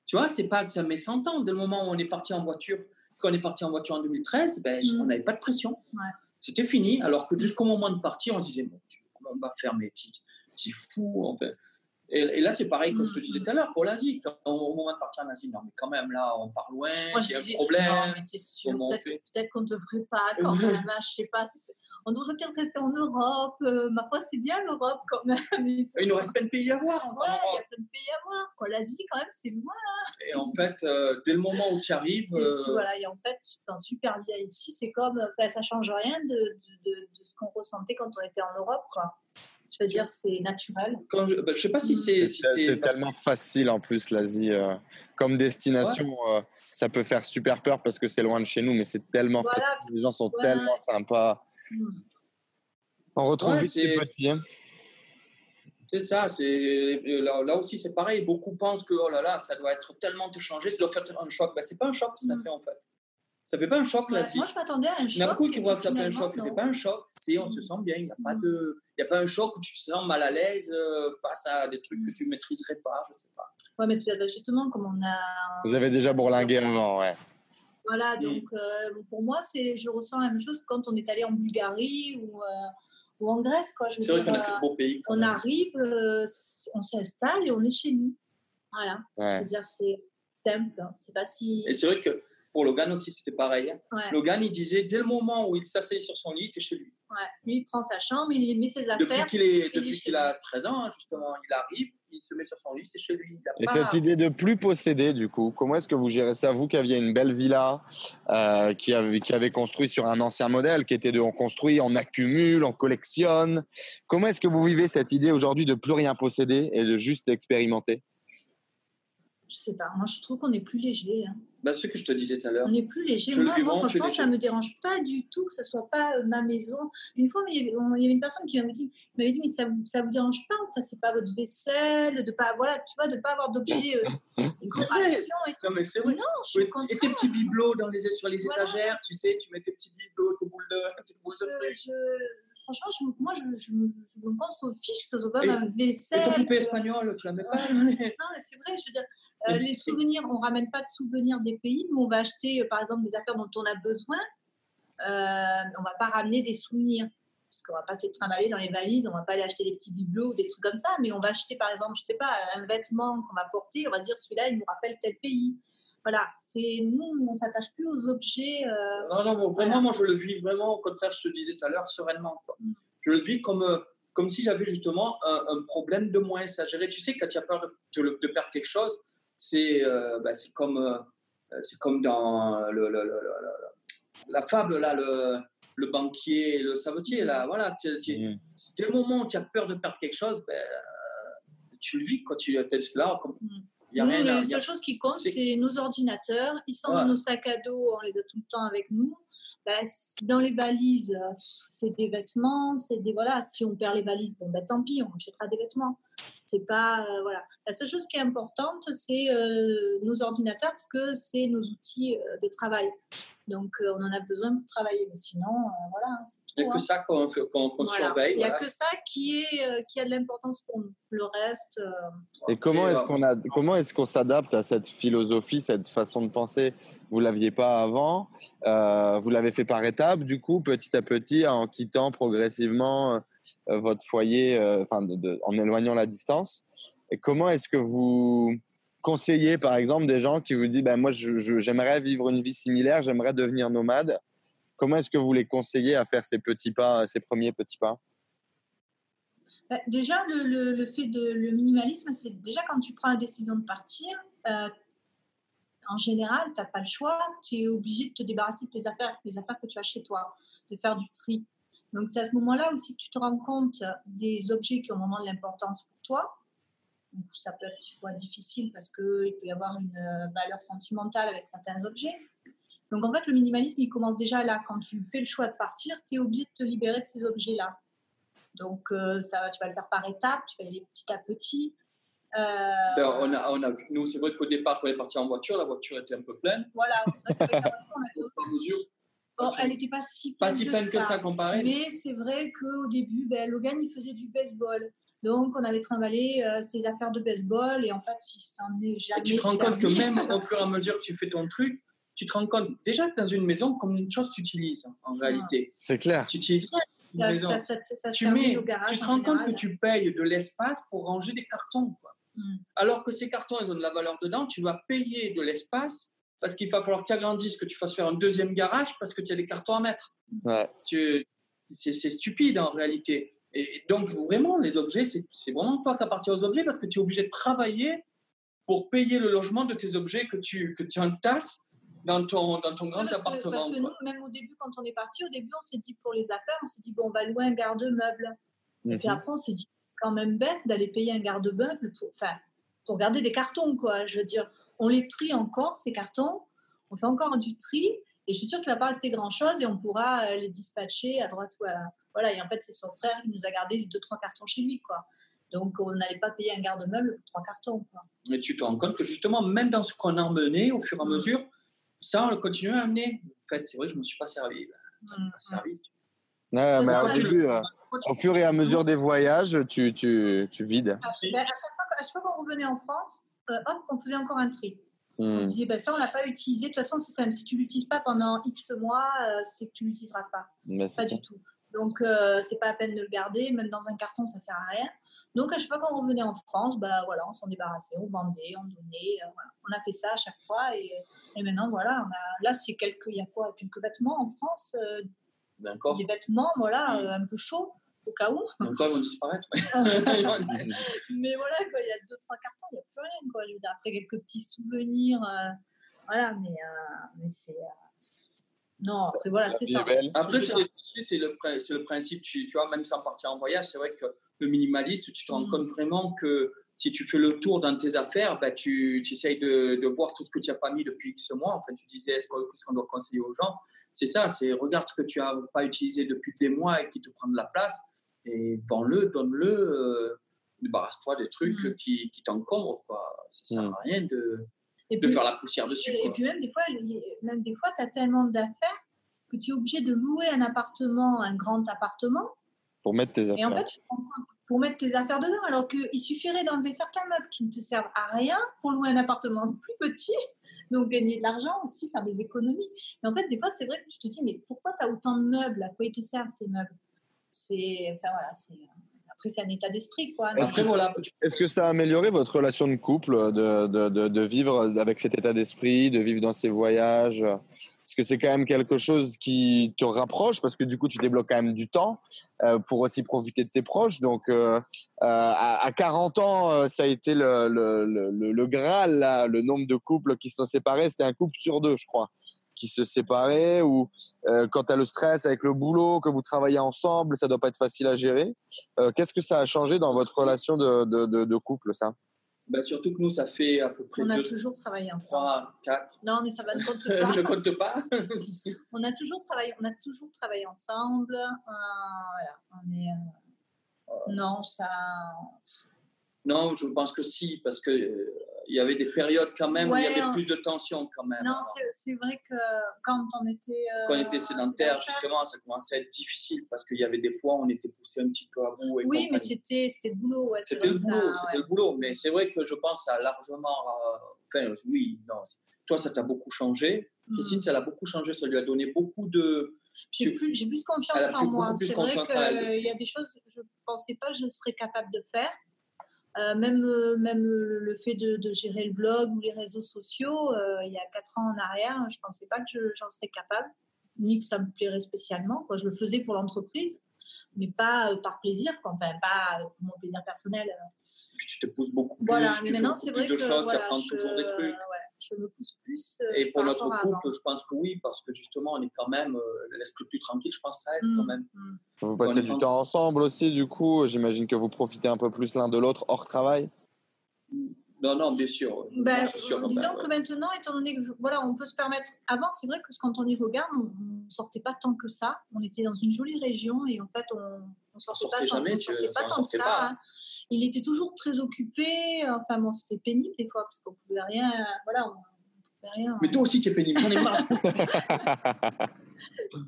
Tu vois, c'est pas que ça met 100 ans. Dès le moment où on est parti en voiture, quand on est parti en voiture en 2013, ben, mm. on n'avait pas de pression. C'était fini. Alors que jusqu'au moment de partir, on se disait, bon, comment on va faire, mais c'est fou. En fait. Et, là, c'est pareil, comme je te disais tout à l'heure, pour l'Asie. Au moment de partir en Asie, non, mais quand même, là, on part loin, il y a un problème. Peut-être qu'on ne devrait pas, quand même, je sais pas. On devrait peut-être rester en Europe. Euh, ma foi, c'est bien l'Europe quand même. Il nous reste plein de pays à voir. Ouais, il y a plein de pays à voir. L'Asie, quand même, c'est loin. Hein. Et en fait, euh, dès le moment où tu arrives. Euh... voilà, et en fait, tu te sens super bien ici. C'est comme, ça change rien de, de, de, de ce qu'on ressentait quand on était en Europe. Quoi. Je veux dire, c'est naturel. Quand je, bah, sais pas si c'est. Si c'est tellement facile en plus, l'Asie. Euh, comme destination, euh, ça peut faire super peur parce que c'est loin de chez nous, mais c'est tellement facile. Les gens sont tellement sympas. Hmm. On retrouve vite les petits. Hein. C'est ça, c'est là, là, aussi c'est pareil. Beaucoup pensent que oh là là, ça doit être tellement te changer, ça doit faire un choc. Ben, c'est pas un choc, ça hmm. fait en fait. Ça fait pas un choc là. Moi, je m'attendais à un choc. Il y a beaucoup qui voient que ça fait un choc. Ça fait pas un choc. C'est on se sent bien. Il n'y a pas de, il y a pas un choc où tu te sens mal à l'aise euh, face à des trucs que tu maîtriserais pas. Je sais pas. Ouais, mais c'est justement comme on a. Vous avez déjà bourlingué avant, ouais. Voilà, donc euh, pour moi, c'est, je ressens la même chose quand on est allé en Bulgarie ou, euh, ou en Grèce. Quoi. C'est vrai qu'on a fait de beaux pays. On arrive, on s'installe et on est chez nous. Voilà. Je veux dire, c'est simple. Hein. C'est pas si. Et c'est vrai que pour Logan aussi, c'était pareil. Hein. Logan, il disait, dès le moment où il s'asseyait sur son lit, il était chez lui. Ouais. Lui, il prend sa chambre, il met ses affaires. Depuis qu'il est, depuis a 13 ans, hein, justement, il arrive, il se met sur son lit, c'est chez lui. Et cette idée de plus posséder, du coup, comment est-ce que vous gérez ça Vous qui aviez une belle villa, euh, qui, avait, qui avait construit sur un ancien modèle, qui était de on construit, on accumule, on collectionne. Comment est-ce que vous vivez cette idée aujourd'hui de plus rien posséder et de juste expérimenter? Je sais pas, moi je trouve qu'on est plus léger. Hein. Bah, ce que je te disais tout à l'heure. On est plus léger. Moi, franchement, ça ne me dérange pas du tout que ce soit pas euh, ma maison. Une fois, il y, avait, une personne qui m'avait dit, dit, mais ça ne vous dérange pas Enfin, c'est pas votre vaisselle, de pas, voilà, tu vois, de pas avoir d'objets euh, et Non, mais c'est vrai. Non, je suis Et tes petits bibelots dans les, sur les étagères, tu sais, tu mets tes petits bibelots, tes boules de, tes boules je, franchement, je, moi, je, je, me, je me contrefie que ce soit pas ma vaisselle. Et ton poupée espagnole, tu la mets pas Non, mais c'est vrai, je veux dire, euh, les souvenirs, on ramène pas de souvenirs des pays. Nous, on va acheter, euh, par exemple, des affaires dont on a besoin. Euh, on va pas ramener des souvenirs parce qu'on va pas se les trimballer dans les valises. On va pas aller acheter des petits bibelots ou des trucs comme ça. Mais on va acheter, par exemple, je sais pas, un vêtement qu'on va porter. On va se dire celui-là, il nous rappelle tel pays. Voilà, c'est nous, on s'attache plus aux objets. non, non, vraiment, moi, je le vis vraiment au contraire. Je te disais tout à l'heure, sereinement. Mm. Je le vis comme comme si j'avais justement un, problème de moins à gérer. Tu sais, quand tu as peur de, de perdre quelque chose, c'est euh, bah, c'est comme, euh, c'est comme dans le, la fable, là, le, le banquier, le savetier. Là, voilà, mmh. dès le moment où tu as peur de perdre quelque chose, ben, tu le vis quand tu es là. Comme, mmh. y a rien la seule chose qui compte, c'est nos ordinateurs. Ils sont dans nos sacs à dos, on les a tout le temps avec nous. Ben, dans les valises, c'est des vêtements, c'est des voilà. Si on perd les valises, bon ben tant pis, on achètera des vêtements. C'est pas euh, voilà. La seule chose qui est importante, c'est euh, nos ordinateurs parce que c'est nos outils euh, de travail. Donc on en a besoin pour travailler, mais sinon voilà. Hein, il n'y a que hein. ça qu'on surveille. Il n'y a que ça qui est qui a de l'importance pour nous. Le reste. Et comment est-ce qu'on a comment est-ce qu'on s'adapte à cette philosophie, cette façon de penser? Vous l'aviez pas avant. vous l'avez fait par étapes, du coup, petit à petit, en quittant progressivement euh, votre foyer, euh, en éloignant la distance. Et comment est-ce que vous conseillez, par exemple, des gens qui vous disent, ben, moi, j'aimerais vivre une vie similaire, j'aimerais devenir nomade. Comment est-ce que vous les conseillez à faire ces petits pas, ces premiers petits pas? Bah, Déjà, le, fait de le minimalisme, c'est déjà quand tu prends la décision de partir, euh, en général, tu n'as pas le choix, tu es obligé de te débarrasser de tes affaires, des affaires que tu as chez toi, de faire du tri. Donc c'est à ce moment-là aussi que tu te rends compte des objets qui ont vraiment de l'importance pour toi. Donc, ça peut être fois difficile parce qu'il peut y avoir une euh, valeur sentimentale avec certains objets. Donc en fait, le minimalisme, il commence déjà là. Quand tu fais le choix de partir, tu es obligé de te libérer de ces objets-là. Donc euh, ça, tu vas le faire par étapes, tu vas y aller petit à petit. Euh... Ben, on a, on a, nous, c'est vrai qu'au départ, quand on est parti en voiture, la voiture était un peu pleine. Voilà, c'est vrai qu'avec la voiture, on Elle n'était pas si pleine, pas si pleine que, ça. comparé. Mais c'est vrai qu'au début, ben, Logan, il faisait du baseball. Donc, on avait trimballé euh, ses affaires de baseball et en fait, il s'en est jamais. Et tu te rends compte que même au fur et à mesure que tu fais ton truc, tu te rends compte déjà dans une maison comme une chose tu utilises en ah. réalité. C'est clair. Tu utilises une maison. tu, mets, tu te rends compte que tu payes de l'espace pour ranger des cartons. Hmm. Alors que ces cartons, ils ont de la valeur dedans, tu vas payer de l'espace parce qu'il va falloir que tu agrandisses, que tu fasses faire un deuxième garage parce que tu as des cartons à mettre. Ouais. C'est stupide en réalité. Et donc, vraiment, les objets, c'est vraiment pas qu'à partir aux objets parce que tu es obligé de travailler pour payer le logement de tes objets que tu, que tu entasses dans ton, dans ton grand appartement. parce que nous, même au début, quand on est parti, au début, on s'est dit pour les affaires, on s'est dit, bon, on va louer un garde-meuble. Et puis mhm. après, on s'est dit, quand même bête d'aller payer un garde-meuble pour, enfin, pour garder des cartons, quoi. Je veux dire, on les trie encore, ces cartons, on fait encore du tri, et je suis sûre qu'il ne va pas rester grand-chose, et on pourra euh, les dispatcher à droite ou à... Voilà, et en fait, c'est son frère qui nous a gardé les deux, trois cartons chez lui, quoi. Donc, on n'allait pas payer un garde-meuble pour trois cartons. Quoi. Mais tu te rends compte que justement, même dans ce qu'on a emmené, au fur et à mm. mesure, ça, on le continue à amener. En fait, c'est vrai que je ne me suis pas servi. Mm, pas servi. mais euh, au fur et à mesure des voyages, tu, tu, tu vides. À chaque fois, qu'on revenait en France, hop, on faisait encore un tri. On se hmm. disait, bah, ça, on ne l'a pas utilisé. De toute façon, c'est ça. Si tu ne l'utilises pas pendant X mois, euh, c'est que tu ne l'utiliseras pas. pas du tout. Donc, euh, c'est pas la peine de le garder. Même dans un carton, ça ne sert à rien. Donc, à chaque fois qu'on revenait en France, bah, voilà, on s'en débarrassait, on vendait, on donnait. On a fait ça à chaque fois. Et, et maintenant, voilà, on a, là, c'est quelques, il y a quoi Quelques vêtements en France Des vêtements, voilà, un peu chauds au cas où. Encore, ils vont disparaître. mais voilà, quoi, il y a deux, trois cartons, il n'y a plus rien. Quoi. Je veux dire, après, quelques petits souvenirs. Euh, voilà, mais, euh, mais c'est. Euh, non, après, voilà, c'est ça. Après, c'est le, le principe, tu, tu vois, même sans partir en voyage, c'est vrai que le minimalisme, tu te rends mm. compte vraiment que si tu fais le tour dans tes affaires, bah, tu, tu essayes de, de, voir tout ce que tu n'as pas mis depuis X mois. En fait, tu disais, qu'est-ce qu'on doit conseiller aux gens? C'est ça, c'est regarde ce que tu n'as pas utilisé depuis des mois et qui te prend de la place et vends-le, donne-le, euh, débarrasse-toi des trucs mm. qui, qui t'encombrent. Ça ne sert mm. à rien de, de faire la poussière dessus. Et, puis même des fois, même des fois tu as tellement d'affaires que tu es obligé de louer un appartement, un grand appartement. Pour mettre tes affaires. Et en fait, pour mettre tes affaires dedans, alors qu'il suffirait d'enlever certains meubles qui ne te servent à rien pour louer un appartement plus petit. Donc, gagner de l'argent aussi, faire des économies. Mais en fait, des fois, c'est vrai que tu te dis, mais pourquoi tu as autant de meubles? À quoi ils te servent ces meubles? C'est, enfin voilà, c'est après c'est un état d'esprit quoi. Après, voilà. Est-ce que ça a amélioré votre relation de couple de, de, de, vivre avec cet état d'esprit, de vivre dans ces voyages? Est-ce que c'est quand même quelque chose qui te rapproche? Parce que du coup tu débloques quand même du temps euh, pour aussi profiter de tes proches. Donc euh, euh à, à, 40 ans, euh, ça a été le, le, le, le Graal, là, le nombre de couples qui sont séparés, c'était un couple sur deux, je crois qui se séparaient ou euh, quand tu as le stress avec le boulot, que vous travaillez ensemble, ça doit pas être facile à gérer. Euh, qu'est-ce que ça a changé dans votre relation de, de, de, couple, ça? Bah, surtout que nous, ça fait à peu près. On a toujours travaillé ensemble. 3, 4. Non, mais ça va ne compte pas. ne compte pas. on, a toujours travaillé, on a toujours travaillé ensemble. Euh, voilà, on est, non, ça. Non, je pense que si, parce que il y avait des périodes quand même où il y avait plus de tension quand même. Non, c'est vrai que quand on était. Euh, quand on était sédentaire, justement, ça commençait à être difficile parce qu'il y avait des fois où on était poussé un petit peu à bout. oui, mais c'était le boulot. Ouais, c'était le boulot, c'était le boulot. Mais c'est vrai que je pense à largement. enfin, oui, non. Toi, ça t'a beaucoup changé. Mm. Christine, ça l'a beaucoup changé. Ça lui a donné beaucoup de. J'ai plus, plus, confiance en moi. C'est vrai qu'il y a des choses que je ne pensais pas que je serais capable de faire. Euh, même, euh, même le fait de, gérer le blog ou les réseaux sociaux, euh, il y a quatre ans en arrière, je ne pensais pas que j'en serais capable, ni que ça me plairait spécialement. Je le faisais pour l'entreprise, mais pas par plaisir, enfin pas pour mon plaisir personnel. tu te pousses beaucoup plus. Voilà, mais maintenant c'est vrai que choses, voilà, toujours des trucs je me pousse plus. Euh, et pour notre couple, je pense que oui, parce que justement, on est quand même euh, l'esprit plus tranquille, je pense que ça aide quand mmh, même. Mmh. Vous passez du temps ensemble aussi, du coup, j'imagine que vous profitez un peu plus l'un de l'autre hors travail non, non, bien sûr. Ben, disons que maintenant, étant donné que voilà, on peut se permettre. Avant, c'est vrai que quand on y regarde, on ne sortait pas tant que ça. On était dans une jolie région et en fait, on ne sortait, pas, tant, sortait pas tant que ça. Hein. Il était toujours très occupé. Enfin, bon, c'était pénible des fois parce qu'on ne pouvait rien. Voilà, on, pouvait rien. Mais toi aussi, tu es pénible. J'en ai marre.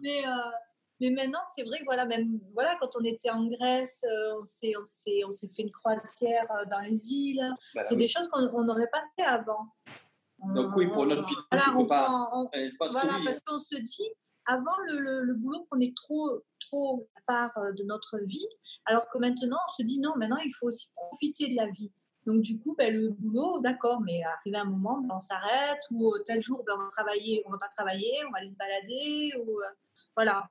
mais, mais maintenant, c'est vrai que voilà, même voilà, quand on était en Grèce, on s'est on s'est fait une croisière dans les îles. Bah c'est des choses qu'on n'aurait pas fait avant. Donc oui, pour notre vie, voilà, on pas. voilà, parce qu'on se dit, avant, le, le, boulot prenait trop, trop part euh, de notre vie, alors que maintenant, on se dit non, maintenant, il faut aussi profiter de la vie. Donc, du coup, ben, le boulot, d'accord, mais arrivé un moment, ben, on s'arrête, ou euh, tel jour, ben, on va travailler, on va pas travailler, on va aller se balader, ou voilà.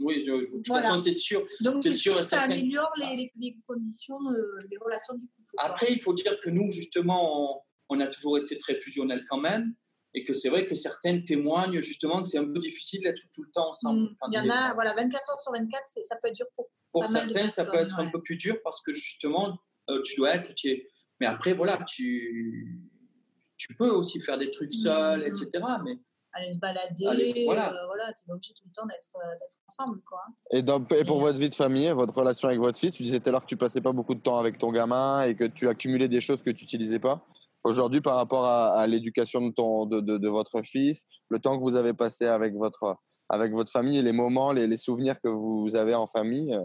oui, de toute façon, c'est sûr. Donc, c'est sûr, ça améliore les, les, conditions, les relations du couple. Après, il faut dire que nous, justement, on a toujours été très fusionnels quand même et que c'est vrai que certaines témoignent justement que c'est un peu difficile d'être tout le temps ensemble. Mm. il y en a, voilà, 24 heures sur 24, ça peut être dur pour Pour certains, ça peut être un peu plus dur parce que justement, euh, tu dois être, tu mais après, voilà, tu, tu peux aussi faire des trucs seuls, etc. Mm. Mais aller se balader, voilà, euh, voilà tu es obligé tout le temps d'être euh, ensemble. Quoi. Et, dans, et pour votre vie de famille, votre relation avec votre fils, tu disais tout à l'heure que tu passais pas beaucoup de temps avec ton gamin et que tu accumulais des choses que tu n'utilisais pas. Aujourd'hui, par rapport à, l'éducation de, de, de, votre fils, le temps que vous avez passé avec votre, avec votre famille, les moments, les, les souvenirs que vous avez en famille, euh,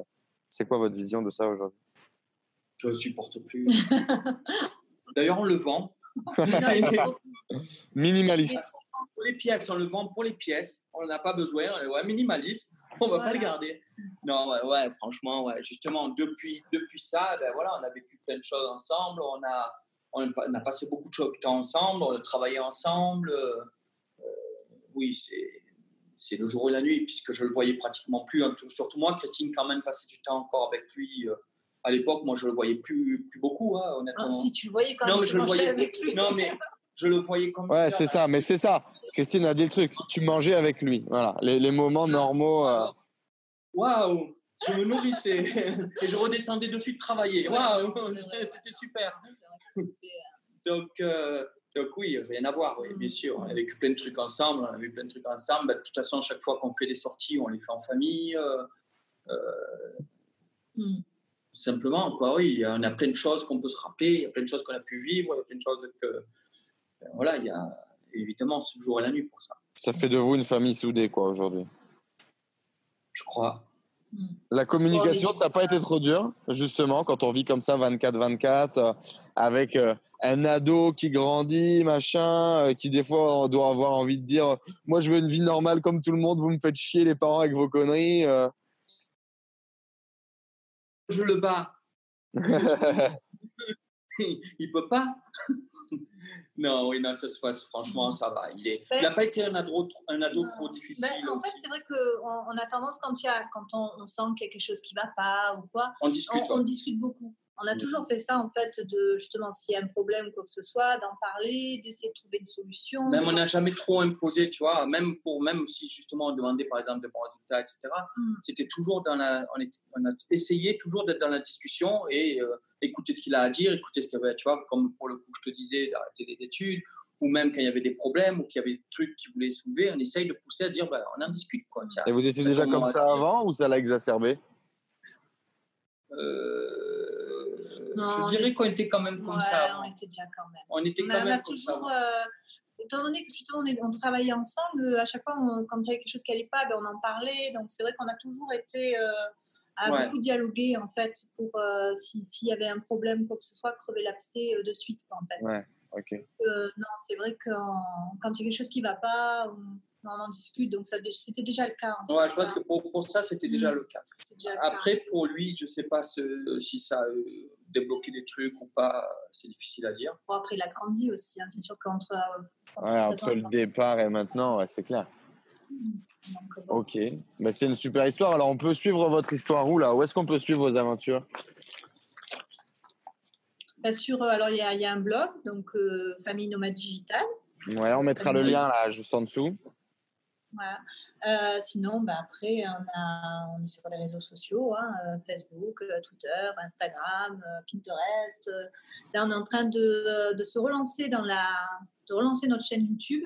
c'est quoi votre vision de ça aujourd'hui? Je ne supporte plus. D'ailleurs, on le vend. Minimaliste. Pour les pièces, on le vend pour les pièces. On n'en a pas besoin. Ouais, minimaliste. On ne va pas le garder. Non, ouais, franchement, ouais, justement, depuis, depuis ça, ben voilà, on a vécu plein de choses ensemble. On a, on a passé beaucoup de temps ensemble, on a travaillé ensemble. Euh, euh, oui, c'est le jour et la nuit, puisque je le voyais pratiquement plus. Hein, surtout moi, Christine, quand même, passait du temps encore avec lui. Euh, à l'époque, moi, je le voyais plus, plus beaucoup, hein, honnêtement. Ah, si tu le voyais quand non, mais je le voyais avec lui. Non, mais je le voyais comme Ouais, c'est ça, mais c'est ça. Christine a dit le truc. Tu mangeais avec lui. Voilà, les, les moments normaux. Waouh! je me nourrissais et je redescendais de suite travailler. Waouh, c'était super. Donc, euh, donc oui, rien à voir, oui, bien sûr. On a vécu plein de trucs ensemble, on a vu plein de trucs ensemble. Bah, de toute façon, chaque fois qu'on fait des sorties, on les fait en famille. Euh, euh, hmm. Simplement, quoi, oui, on a plein de choses qu'on peut se rappeler, il y a plein de choses qu'on a pu vivre, il y a plein de choses que. Ben, voilà, il y a évidemment ce jour et la nuit pour ça. Ça fait de vous une famille soudée, quoi, aujourd'hui Je crois. La communication, ça n'a pas été trop dur, justement, quand on vit comme ça 24-24, euh, avec euh, un ado qui grandit, machin, euh, qui des fois on doit avoir envie de dire Moi, je veux une vie normale comme tout le monde, vous me faites chier les parents avec vos conneries. Je le bats. il peut pas. Non, oui, non, ça se passe. Franchement, ça va. Il n'a pas été un ado, un ado trop difficile. Ben, en fait, c'est vrai qu'on on a tendance, quand, y a, quand on, on sent qu'il y a quelque chose qui ne va pas ou quoi, on discute, on, discute beaucoup. On a toujours fait ça, en fait, de justement, s'il y a un problème ou quoi que ce soit, d'en parler, d'essayer de trouver une solution. Même on n'a jamais trop imposé, tu vois, même, pour, même si justement on demandait par exemple de bons résultats, etc. Mm. C'était toujours dans la. On, on, a essayé toujours d'être dans la discussion et. Euh, écouter ce qu'il a à dire, écouter ce qu'il avait, tu vois, comme pour le coup, je te disais, d'arrêter des études, ou même quand il y avait des problèmes ou qu'il y avait des trucs qui voulaient soulever, on essaye de pousser à dire, bah, on en discute. Quoi. Et vous étiez déjà comme ça avant ou ça l'a exacerbé? Euh, Je dirais qu'on était quand même comme ça. On était déjà quand même. On était quand même comme toujours, ça. Euh, étant donné que justement on, travaillait ensemble, à chaque fois, quand il y avait quelque chose qui n'allait pas, ben, on en parlait. Donc c'est vrai qu'on a toujours été. Euh, a beaucoup dialogué en fait pour euh, s'il y avait un problème quoi que ce soit crever l'abcès euh, de suite en fait. Ouais, ok. Euh, non, c'est vrai que quand il y a quelque chose qui va pas, on, en discute donc c'était déjà le cas. ouais, je pense que pour, pour ça c'était déjà mm. le cas. Après pour lui, je sais pas si ça a débloqué des trucs ou pas, c'est difficile à dire. Bon, après il a grandi aussi, hein. c'est sûr qu'entre ouais, entre le départ et maintenant, ouais, c'est clair. Ok, bah, c'est une super histoire. Alors, on peut suivre votre histoire où là? Où est-ce qu'on peut suivre vos aventures? Bah, sur, euh, Alors, il y, y, a un blog, donc euh, Famille Nomade Digital. Ouais, on mettra le lien là, juste en dessous. Voilà. Euh, sinon, bah, après, on, a, on, est sur les réseaux sociaux hein, Facebook, Twitter, Instagram, Pinterest. Là, on est en train de, de se relancer dans la, de relancer notre chaîne YouTube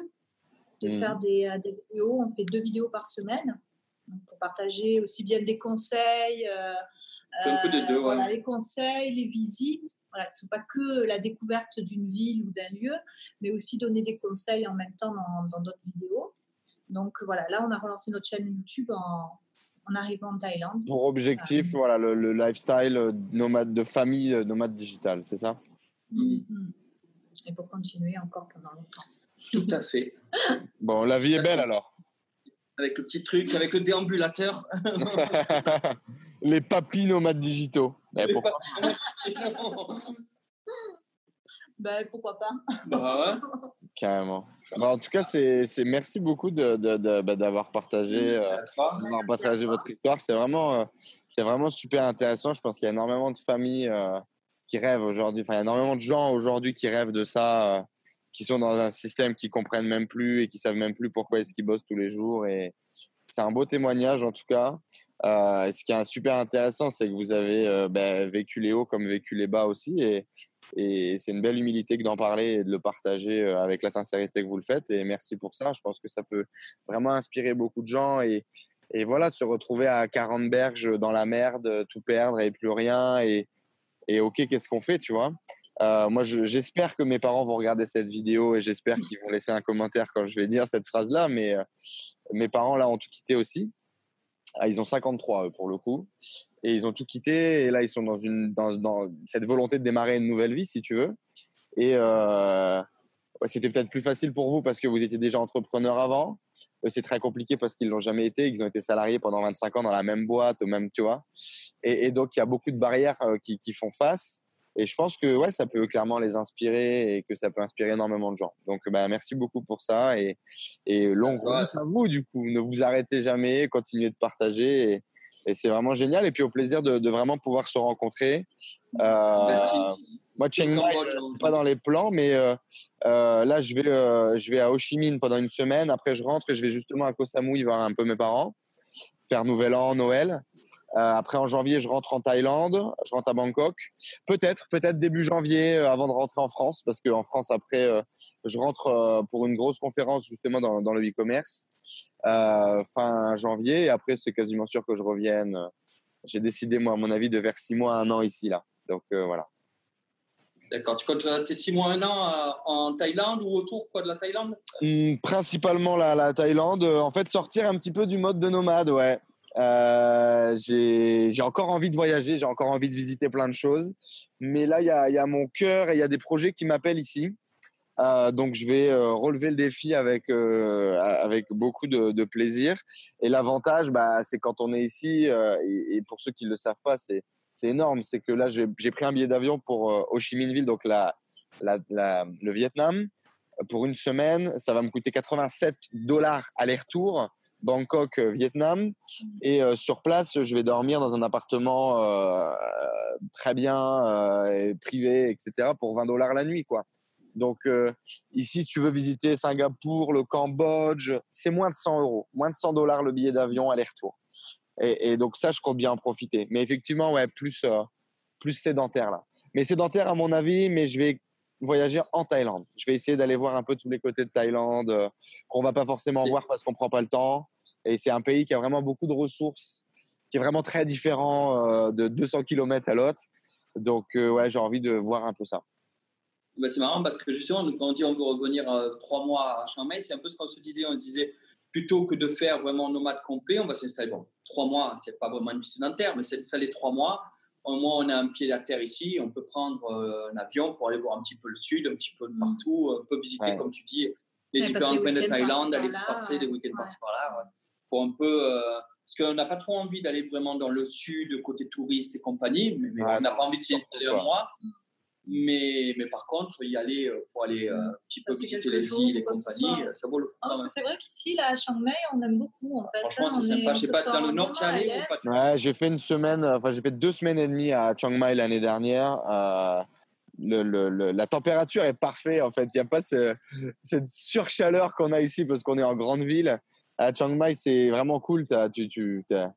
de faire mmh. des, euh, des, vidéos. On fait deux vidéos par semaine pour partager aussi bien des conseils. Euh, deux, voilà, les conseils, les visites. Voilà, ce ne sont pas que la découverte d'une ville ou d'un lieu, mais aussi donner des conseils en même temps dans d'autres vidéos. Donc voilà, là, on a relancé notre chaîne YouTube en, en arrivant en Thaïlande. Pour objectif, voilà, le, lifestyle nomade de famille, nomade digital, c'est ça? Mm-hmm. Et pour continuer encore pendant longtemps. Tout à fait. Bon, la vie est belle alors. Avec le petit truc, avec le déambulateur. Les papis nomades digitaux. Eh, pourquoi... ben, pourquoi pas bah Carrément. Bah, en tout cas, c'est, merci beaucoup de, de, bah, d'avoir partagé, euh, partagé votre histoire. C'est vraiment, euh, c'est vraiment super intéressant. Je pense qu'il y a énormément de familles euh, qui rêvent aujourd'hui. Enfin, il y a énormément de gens aujourd'hui qui rêvent de ça qui sont dans un système qui comprennent même plus et qui savent même plus pourquoi est-ce qu'ils bossent tous les jours. Et c'est un beau témoignage en tout cas. Euh, ce qui est super intéressant, c'est que vous avez euh, ben, vécu les hauts comme vécu les bas aussi. Et, c'est une belle humilité que d'en parler et de le partager euh, avec la sincérité que vous le faites. Et merci pour ça. Je pense que ça peut vraiment inspirer beaucoup de gens. Et, voilà, se retrouver à 40 berges dans la merde, tout perdre et plus rien. Et ok, qu'est-ce qu'on fait, tu vois? Euh, moi, j'espère que mes parents vont regarder cette vidéo et j'espère qu'ils vont laisser un commentaire quand je vais dire cette phrase-là. Mais euh, mes parents, là, ont tout quitté aussi. Ah, ils ont 53 pour le coup. Et ils ont tout quitté. Et là, ils sont dans, cette volonté de démarrer une nouvelle vie, si tu veux. Et euh, c'était peut-être plus facile pour vous parce que vous étiez déjà entrepreneur avant. C'est très compliqué parce qu'ils l'ont jamais été. Ils ont été salariés pendant 25 ans dans la même boîte, au même, tu vois. Et, donc, il y a beaucoup de barrières qui font face. Et je pense que ouais, ça peut clairement les inspirer et que ça peut inspirer énormément de gens. Donc, bah, merci beaucoup pour ça et, et longue route à vous, du coup. Ne vous arrêtez jamais, continuez de partager. Et, et c'est vraiment génial. Et puis, au plaisir de, de vraiment pouvoir se rencontrer. Euh, moi, Chiang Mai, pas dans les plans, mais euh, euh, là, je vais, euh, je vais à Ho Chi Minh pendant une semaine. Après, je rentre et je vais justement à Koh Samui voir un peu mes parents, faire Nouvel An, Noël. Euh, après, en janvier, je rentre en Thaïlande, je rentre à Bangkok. Peut-être, peut-être début janvier, euh, avant de rentrer en France, parce qu'en France, après, euh, je rentre pour une grosse conférence justement dans, dans le e-commerce fin janvier. Et après, c'est quasiment sûr que je revienne. J'ai décidé, moi, à mon avis, de vers six mois, un an ici, là. Donc voilà. D'accord. Tu comptes rester six mois, un an en Thaïlande ou autour quoi, de la Thaïlande? Hmm, Principalement la, la Thaïlande. En fait, sortir un petit peu du mode de nomade, ouais. Euh, j'ai encore envie de voyager, j'ai encore envie de visiter plein de choses. Mais là, il y a, mon cœur et il y a des projets qui m'appellent ici. Euh, donc, je vais euh, relever le défi avec, avec beaucoup de, plaisir. Et l'avantage, bah, c'est quand on est ici, et, pour ceux qui ne le savent pas, c'est énorme. C'est que là, j'ai pris un billet d'avion pour Ho Chi Minh Ville, donc le Vietnam, pour une semaine. Ça va me coûter 87 dollars aller-retour Bangkok, euh, Vietnam. Et euh, sur place, je vais dormir dans un appartement euh, très bien, privé, etc., pour 20 dollars la nuit, quoi. Donc ici, si tu veux visiter Singapour, le Cambodge, c'est moins de 100 euros, moins de 100 dollars le billet d'avion aller-retour. Et, et, donc ça, je compte bien en profiter. Mais effectivement, ouais, plus plus sédentaire là. Mais sédentaire à mon avis, mais je vais voyager en Thaïlande. Je vais essayer d'aller voir un peu tous les côtés de Thaïlande euh, qu'on va pas forcément voir parce qu'on prend pas le temps. Et c'est un pays qui a vraiment beaucoup de ressources, qui est vraiment très différent euh, de 200 km à l'autre. Donc euh, ouais, j'ai envie de voir un peu ça. Bah, c'est marrant parce que justement, quand on dit on veut revenir trois mois à Chiang Mai, c'est un peu ce qu'on se disait. On se disait plutôt que de faire vraiment nomade complet, on va s'installer. Bon, trois mois, c'est pas vraiment une sédentaire, mais c'est ça les trois mois au moins on a un pied à terre ici, on peut prendre euh, un avion pour aller voir un petit peu le sud, un petit peu de mm. partout, on peut visiter, comme tu dis, les différents coins de Thaïlande, aller passer des week-ends par par-là, pour un peu. Euh, parce qu'on n'a pas trop envie d'aller vraiment dans le sud, côté touriste et compagnie, mais, on n'a pas envie de s'y installer un mois. Mais, mais par contre, y aller euh, pour aller euh, un petit peu visiter les îles et compagnie, euh, ça vaut le coup. parce que c'est vrai qu'ici, là, à Chiang Mai, on aime beaucoup. En fait. Franchement, hein, c'est sympa. Je sais pas, dans le nord, tu es allé ou pas Ouais, j'ai fait une semaine, enfin, j'ai fait deux semaines et demie à Chiang Mai l'année dernière. Euh, le, le, la température est parfaite, en fait. Il n'y a pas ce, cette surchaleur qu'on a ici parce qu'on est en grande ville. À Chiang Mai, c'est vraiment cool. As, tu, tu, as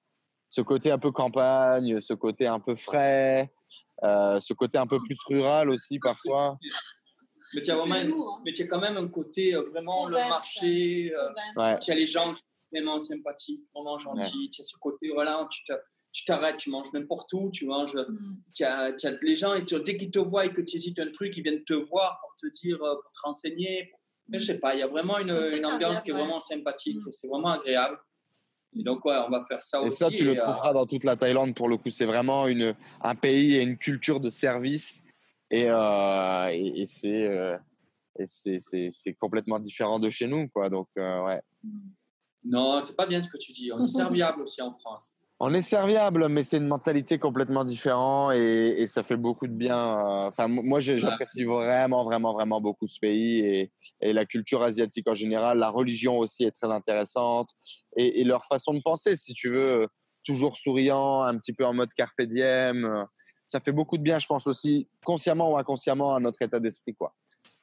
ce côté un peu campagne, ce côté un peu frais. Euh, ce côté un peu plus rural aussi parfois. Mais tu as, vraiment, mais tu as quand même un côté euh, vraiment le marché. Euh, tu as les gens vraiment sympathiques, vraiment gentils. Tu as ce côté, voilà, tu t'arrêtes, tu manges n'importe où, tu manges. Mm. Tu, as, les gens, et dès qu'ils te voient et que tu hésites un truc, ils viennent te voir pour te dire, pour te renseigner. je sais pas, il y a vraiment une, une ambiance qui est vraiment sympathique. Mm. C'est vraiment agréable. Et donc, ouais, on va faire ça et aussi. Ça, tu le trouveras dans toute la Thaïlande pour le coup. C'est vraiment une, un pays et une culture de service. Et, euh, et, c'est, euh, c'est, c'est, complètement différent de chez nous. Quoi. Donc, euh, ouais. Non, c'est pas bien ce que tu dis. On est serviable aussi en France. On est serviable, mais c'est une mentalité complètement différente et, ça fait beaucoup de bien. Euh, enfin, moi, j'apprécie vraiment, vraiment, vraiment beaucoup ce pays et, et, la culture asiatique en général. La religion aussi est très intéressante et, leur façon de penser, si tu veux, toujours souriant, un petit peu en mode carpe diem. Ça fait beaucoup de bien, je pense aussi, consciemment ou inconsciemment, à notre état d'esprit, quoi.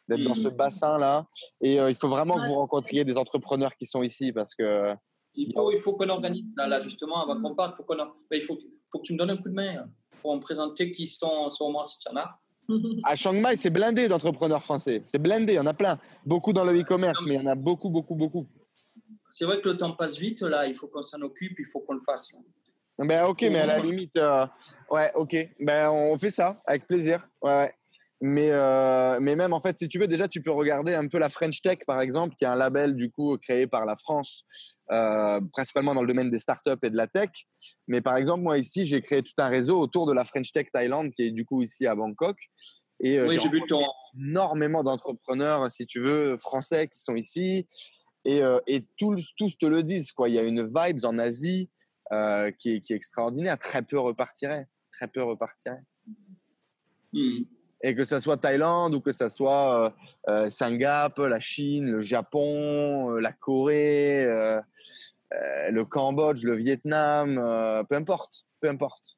D'être dans ce mmh. bassin-là. Et euh, il faut vraiment que vous rencontriez des entrepreneurs qui sont ici parce que il faut, il faut qu'on organise, là, justement, avant qu'on parte, il, faut, qu'on, ben, il faut, faut, que tu me donnes un coup de main pour me présenter qui sont en ce moment, si tu en as. À Chiang Mai, c'est blindé d'entrepreneurs français. C'est blindé, il y en a plein. Beaucoup dans le e-commerce, mais il y en a beaucoup, beaucoup, beaucoup. C'est vrai que le temps passe vite, là, il faut qu'on s'en occupe, il faut qu'on le fasse. Ben, ok, mais à la limite, euh, ouais, ok. Ben, on fait ça, avec plaisir. Ouais, ouais. Mais, euh, mais même en fait, si tu veux, déjà, tu peux regarder un peu la French Tech, par exemple, qui est un label du coup créé par la France, euh, principalement dans le domaine des startups et de la tech. Mais par exemple, moi ici, j'ai créé tout un réseau autour de la French Tech Thaïlande, qui est du coup ici à Bangkok. Et euh, oui, j'ai vu ton... énormément d'entrepreneurs, si tu veux, français qui sont ici. Et, euh, et tous, tous te le disent, quoi. Il y a une vibe en Asie qui est, qui, est, extraordinaire. Très peu repartirait. Très peu repartirait. Mmh et que ce soit Thaïlande ou que ce soit euh, euh, la Chine, le Japon, euh, la Corée, le Cambodge, le Vietnam, peu importe, peu importe.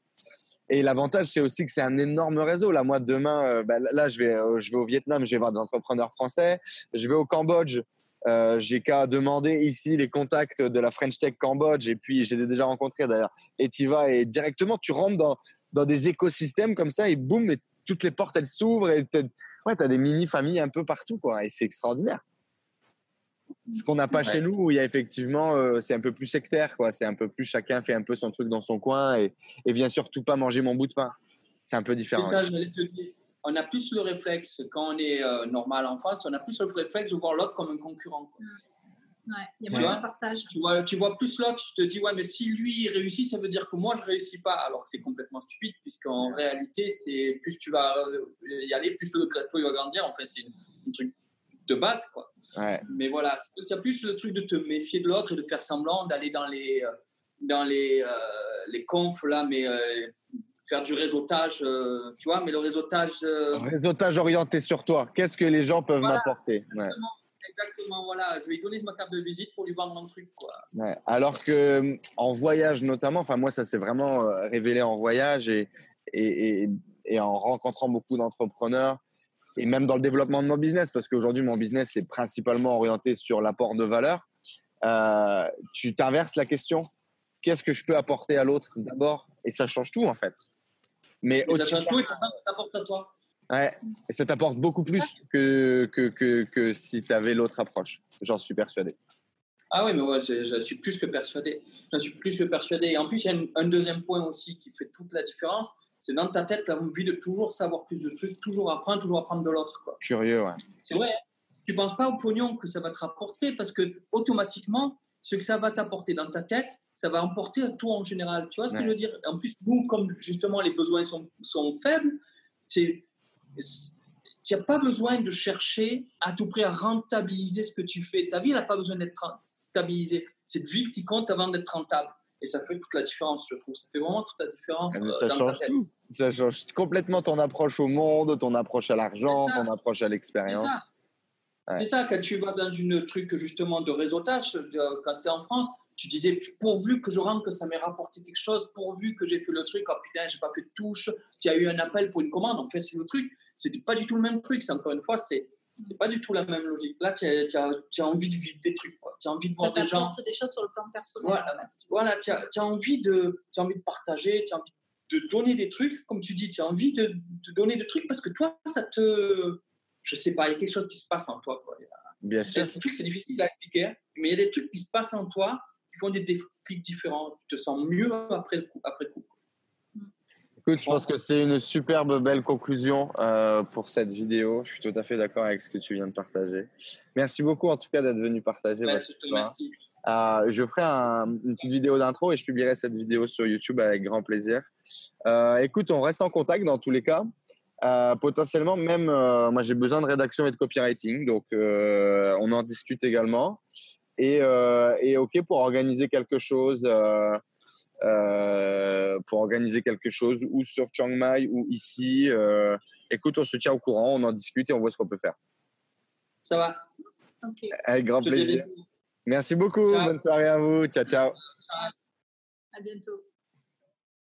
Et l'avantage, c'est aussi que c'est un énorme réseau. Là, moi, demain, bah, là, je vais, je vais au Vietnam, je vais voir des entrepreneurs français. Je vais au Cambodge, j'ai qu'à demander ici les contacts de la French Tech Cambodge. Et puis, j'ai déjà rencontré d'ailleurs. Et tu vas et directement, tu rentres dans, dans des écosystèmes comme ça et boum, toutes les portes, elles s'ouvrent et tu ouais, as des mini-familles un peu partout, quoi. Et c'est extraordinaire. Ce qu'on n'a pas chez nous, où il y a effectivement, euh, c'est un peu plus sectaire, quoi. C'est un peu plus chacun fait un peu son truc dans son coin et, et vient surtout pas manger mon bout de pain. C'est un peu différent. Ça, te dire. On a plus le réflexe, quand on est euh, normal en face, on a plus le réflexe de voir l'autre comme un concurrent. Quoi. Ouais, il y a moins de partage. Tu vois, tu vois plus l'autre, tu te dis, ouais, mais si lui il réussit, ça veut dire que moi je réussis pas. Alors que c'est complètement stupide, puisqu'en réalité, c'est plus tu vas euh, y aller, plus le gâteau il va grandir. En fait, c'est un truc de base, quoi. Ouais. Mais voilà, il y a plus le truc de te méfier de l'autre et de faire semblant d'aller dans les, euh, dans les, euh, les confs, là, mais faire du réseautage, tu vois, mais le réseautage. Réseautage orienté sur toi. Qu'est-ce que les gens peuvent m'apporter? Exactement, voilà, je vais lui donner ma carte de visite pour lui vendre un truc, quoi. alors que en voyage notamment, enfin moi ça s'est vraiment euh, révélé en voyage et, et, et, en rencontrant beaucoup d'entrepreneurs et même dans le développement de mon business, parce qu'aujourd'hui mon business est principalement orienté sur l'apport de valeur. Euh, tu t'inverses la question, qu'est-ce que je peux apporter à l'autre d'abord? Et ça change tout en fait. Mais aussi ça change tout et ça t'apporte à toi. Ouais, et ça t'apporte beaucoup plus que, que, que, que si tu avais l'autre approche. J'en suis persuadé. Ah oui, mais ouais, je, suis plus que persuadé. J'en suis plus que persuadé. Et en plus, il y a un, deuxième point aussi qui fait toute la différence. C'est dans ta tête, la envie de toujours savoir plus de trucs, toujours apprendre, toujours apprendre de l'autre. Curieux, ouais. C'est vrai. Hein. tu ne penses pas au pognon que ça va te rapporter parce que automatiquement, ce que ça va t'apporter dans ta tête, ça va emporter à toi en général. Tu vois ce que je veux dire? En plus, nous, comme justement les besoins sont, sont faibles, c'est tu n'as pas besoin de chercher à tout prix à rentabiliser ce que tu fais. Ta vie n'a pas besoin d'être rentabilisée. C'est de vivre qui compte avant d'être rentable. Et ça fait toute la différence, je trouve. Ça fait vraiment toute la différence. Euh, ça, change tout. ça change complètement ton approche au monde, ton approche à l'argent, ton approche à l'expérience. C'est ça. quand tu vas dans une truc justement de réseautage, quand c'était en France, tu disais pourvu que je rentre, que ça m'ait rapporté quelque chose, pourvu que j'ai fait le truc, oh putain, j'ai pas fait de touche, tu as eu un appel pour une commande, en fait, c'est le truc c'était pas du tout le même truc. C'est encore une fois, c'est c'est pas du tout la même logique. Là, tu as, as, envie de vivre des trucs, tu as envie de voir des gens. des choses sur le plan personnel. Voilà, voilà tu as, as, envie de, as envie de partager, tu as envie de donner des trucs, comme tu dis, tu as envie de, de, donner des trucs parce que toi, ça te. Je sais pas, il y a quelque chose qui se passe en toi. Quoi. Bien sûr. Des trucs, c'est difficile à expliquer, mais il y a des trucs qui se passent en toi qui font des déclics différents. Tu te sens mieux après le coup. Après coup Écoute, je pense que c'est une superbe belle conclusion euh, pour cette vidéo. Je suis tout à fait d'accord avec ce que tu viens de partager. Merci beaucoup en tout cas d'être venu partager. Merci, merci. Euh, je ferai une petite vidéo d'intro et je publierai cette vidéo sur YouTube avec grand plaisir. Euh, écoute, on reste en contact dans tous les cas. potentiellement, même moi j'ai besoin de rédaction et de copywriting, donc on en discute également. Et, et, ok pour organiser quelque chose euh, pour organiser quelque chose ou sur Chiang Mai ou ici. Euh, écoute, on se tient au courant, on en discute et on voit ce qu'on peut faire. Ça va. Avec grand plaisir. Merci beaucoup. Bonne soirée à vous. Ciao, ciao. À bientôt.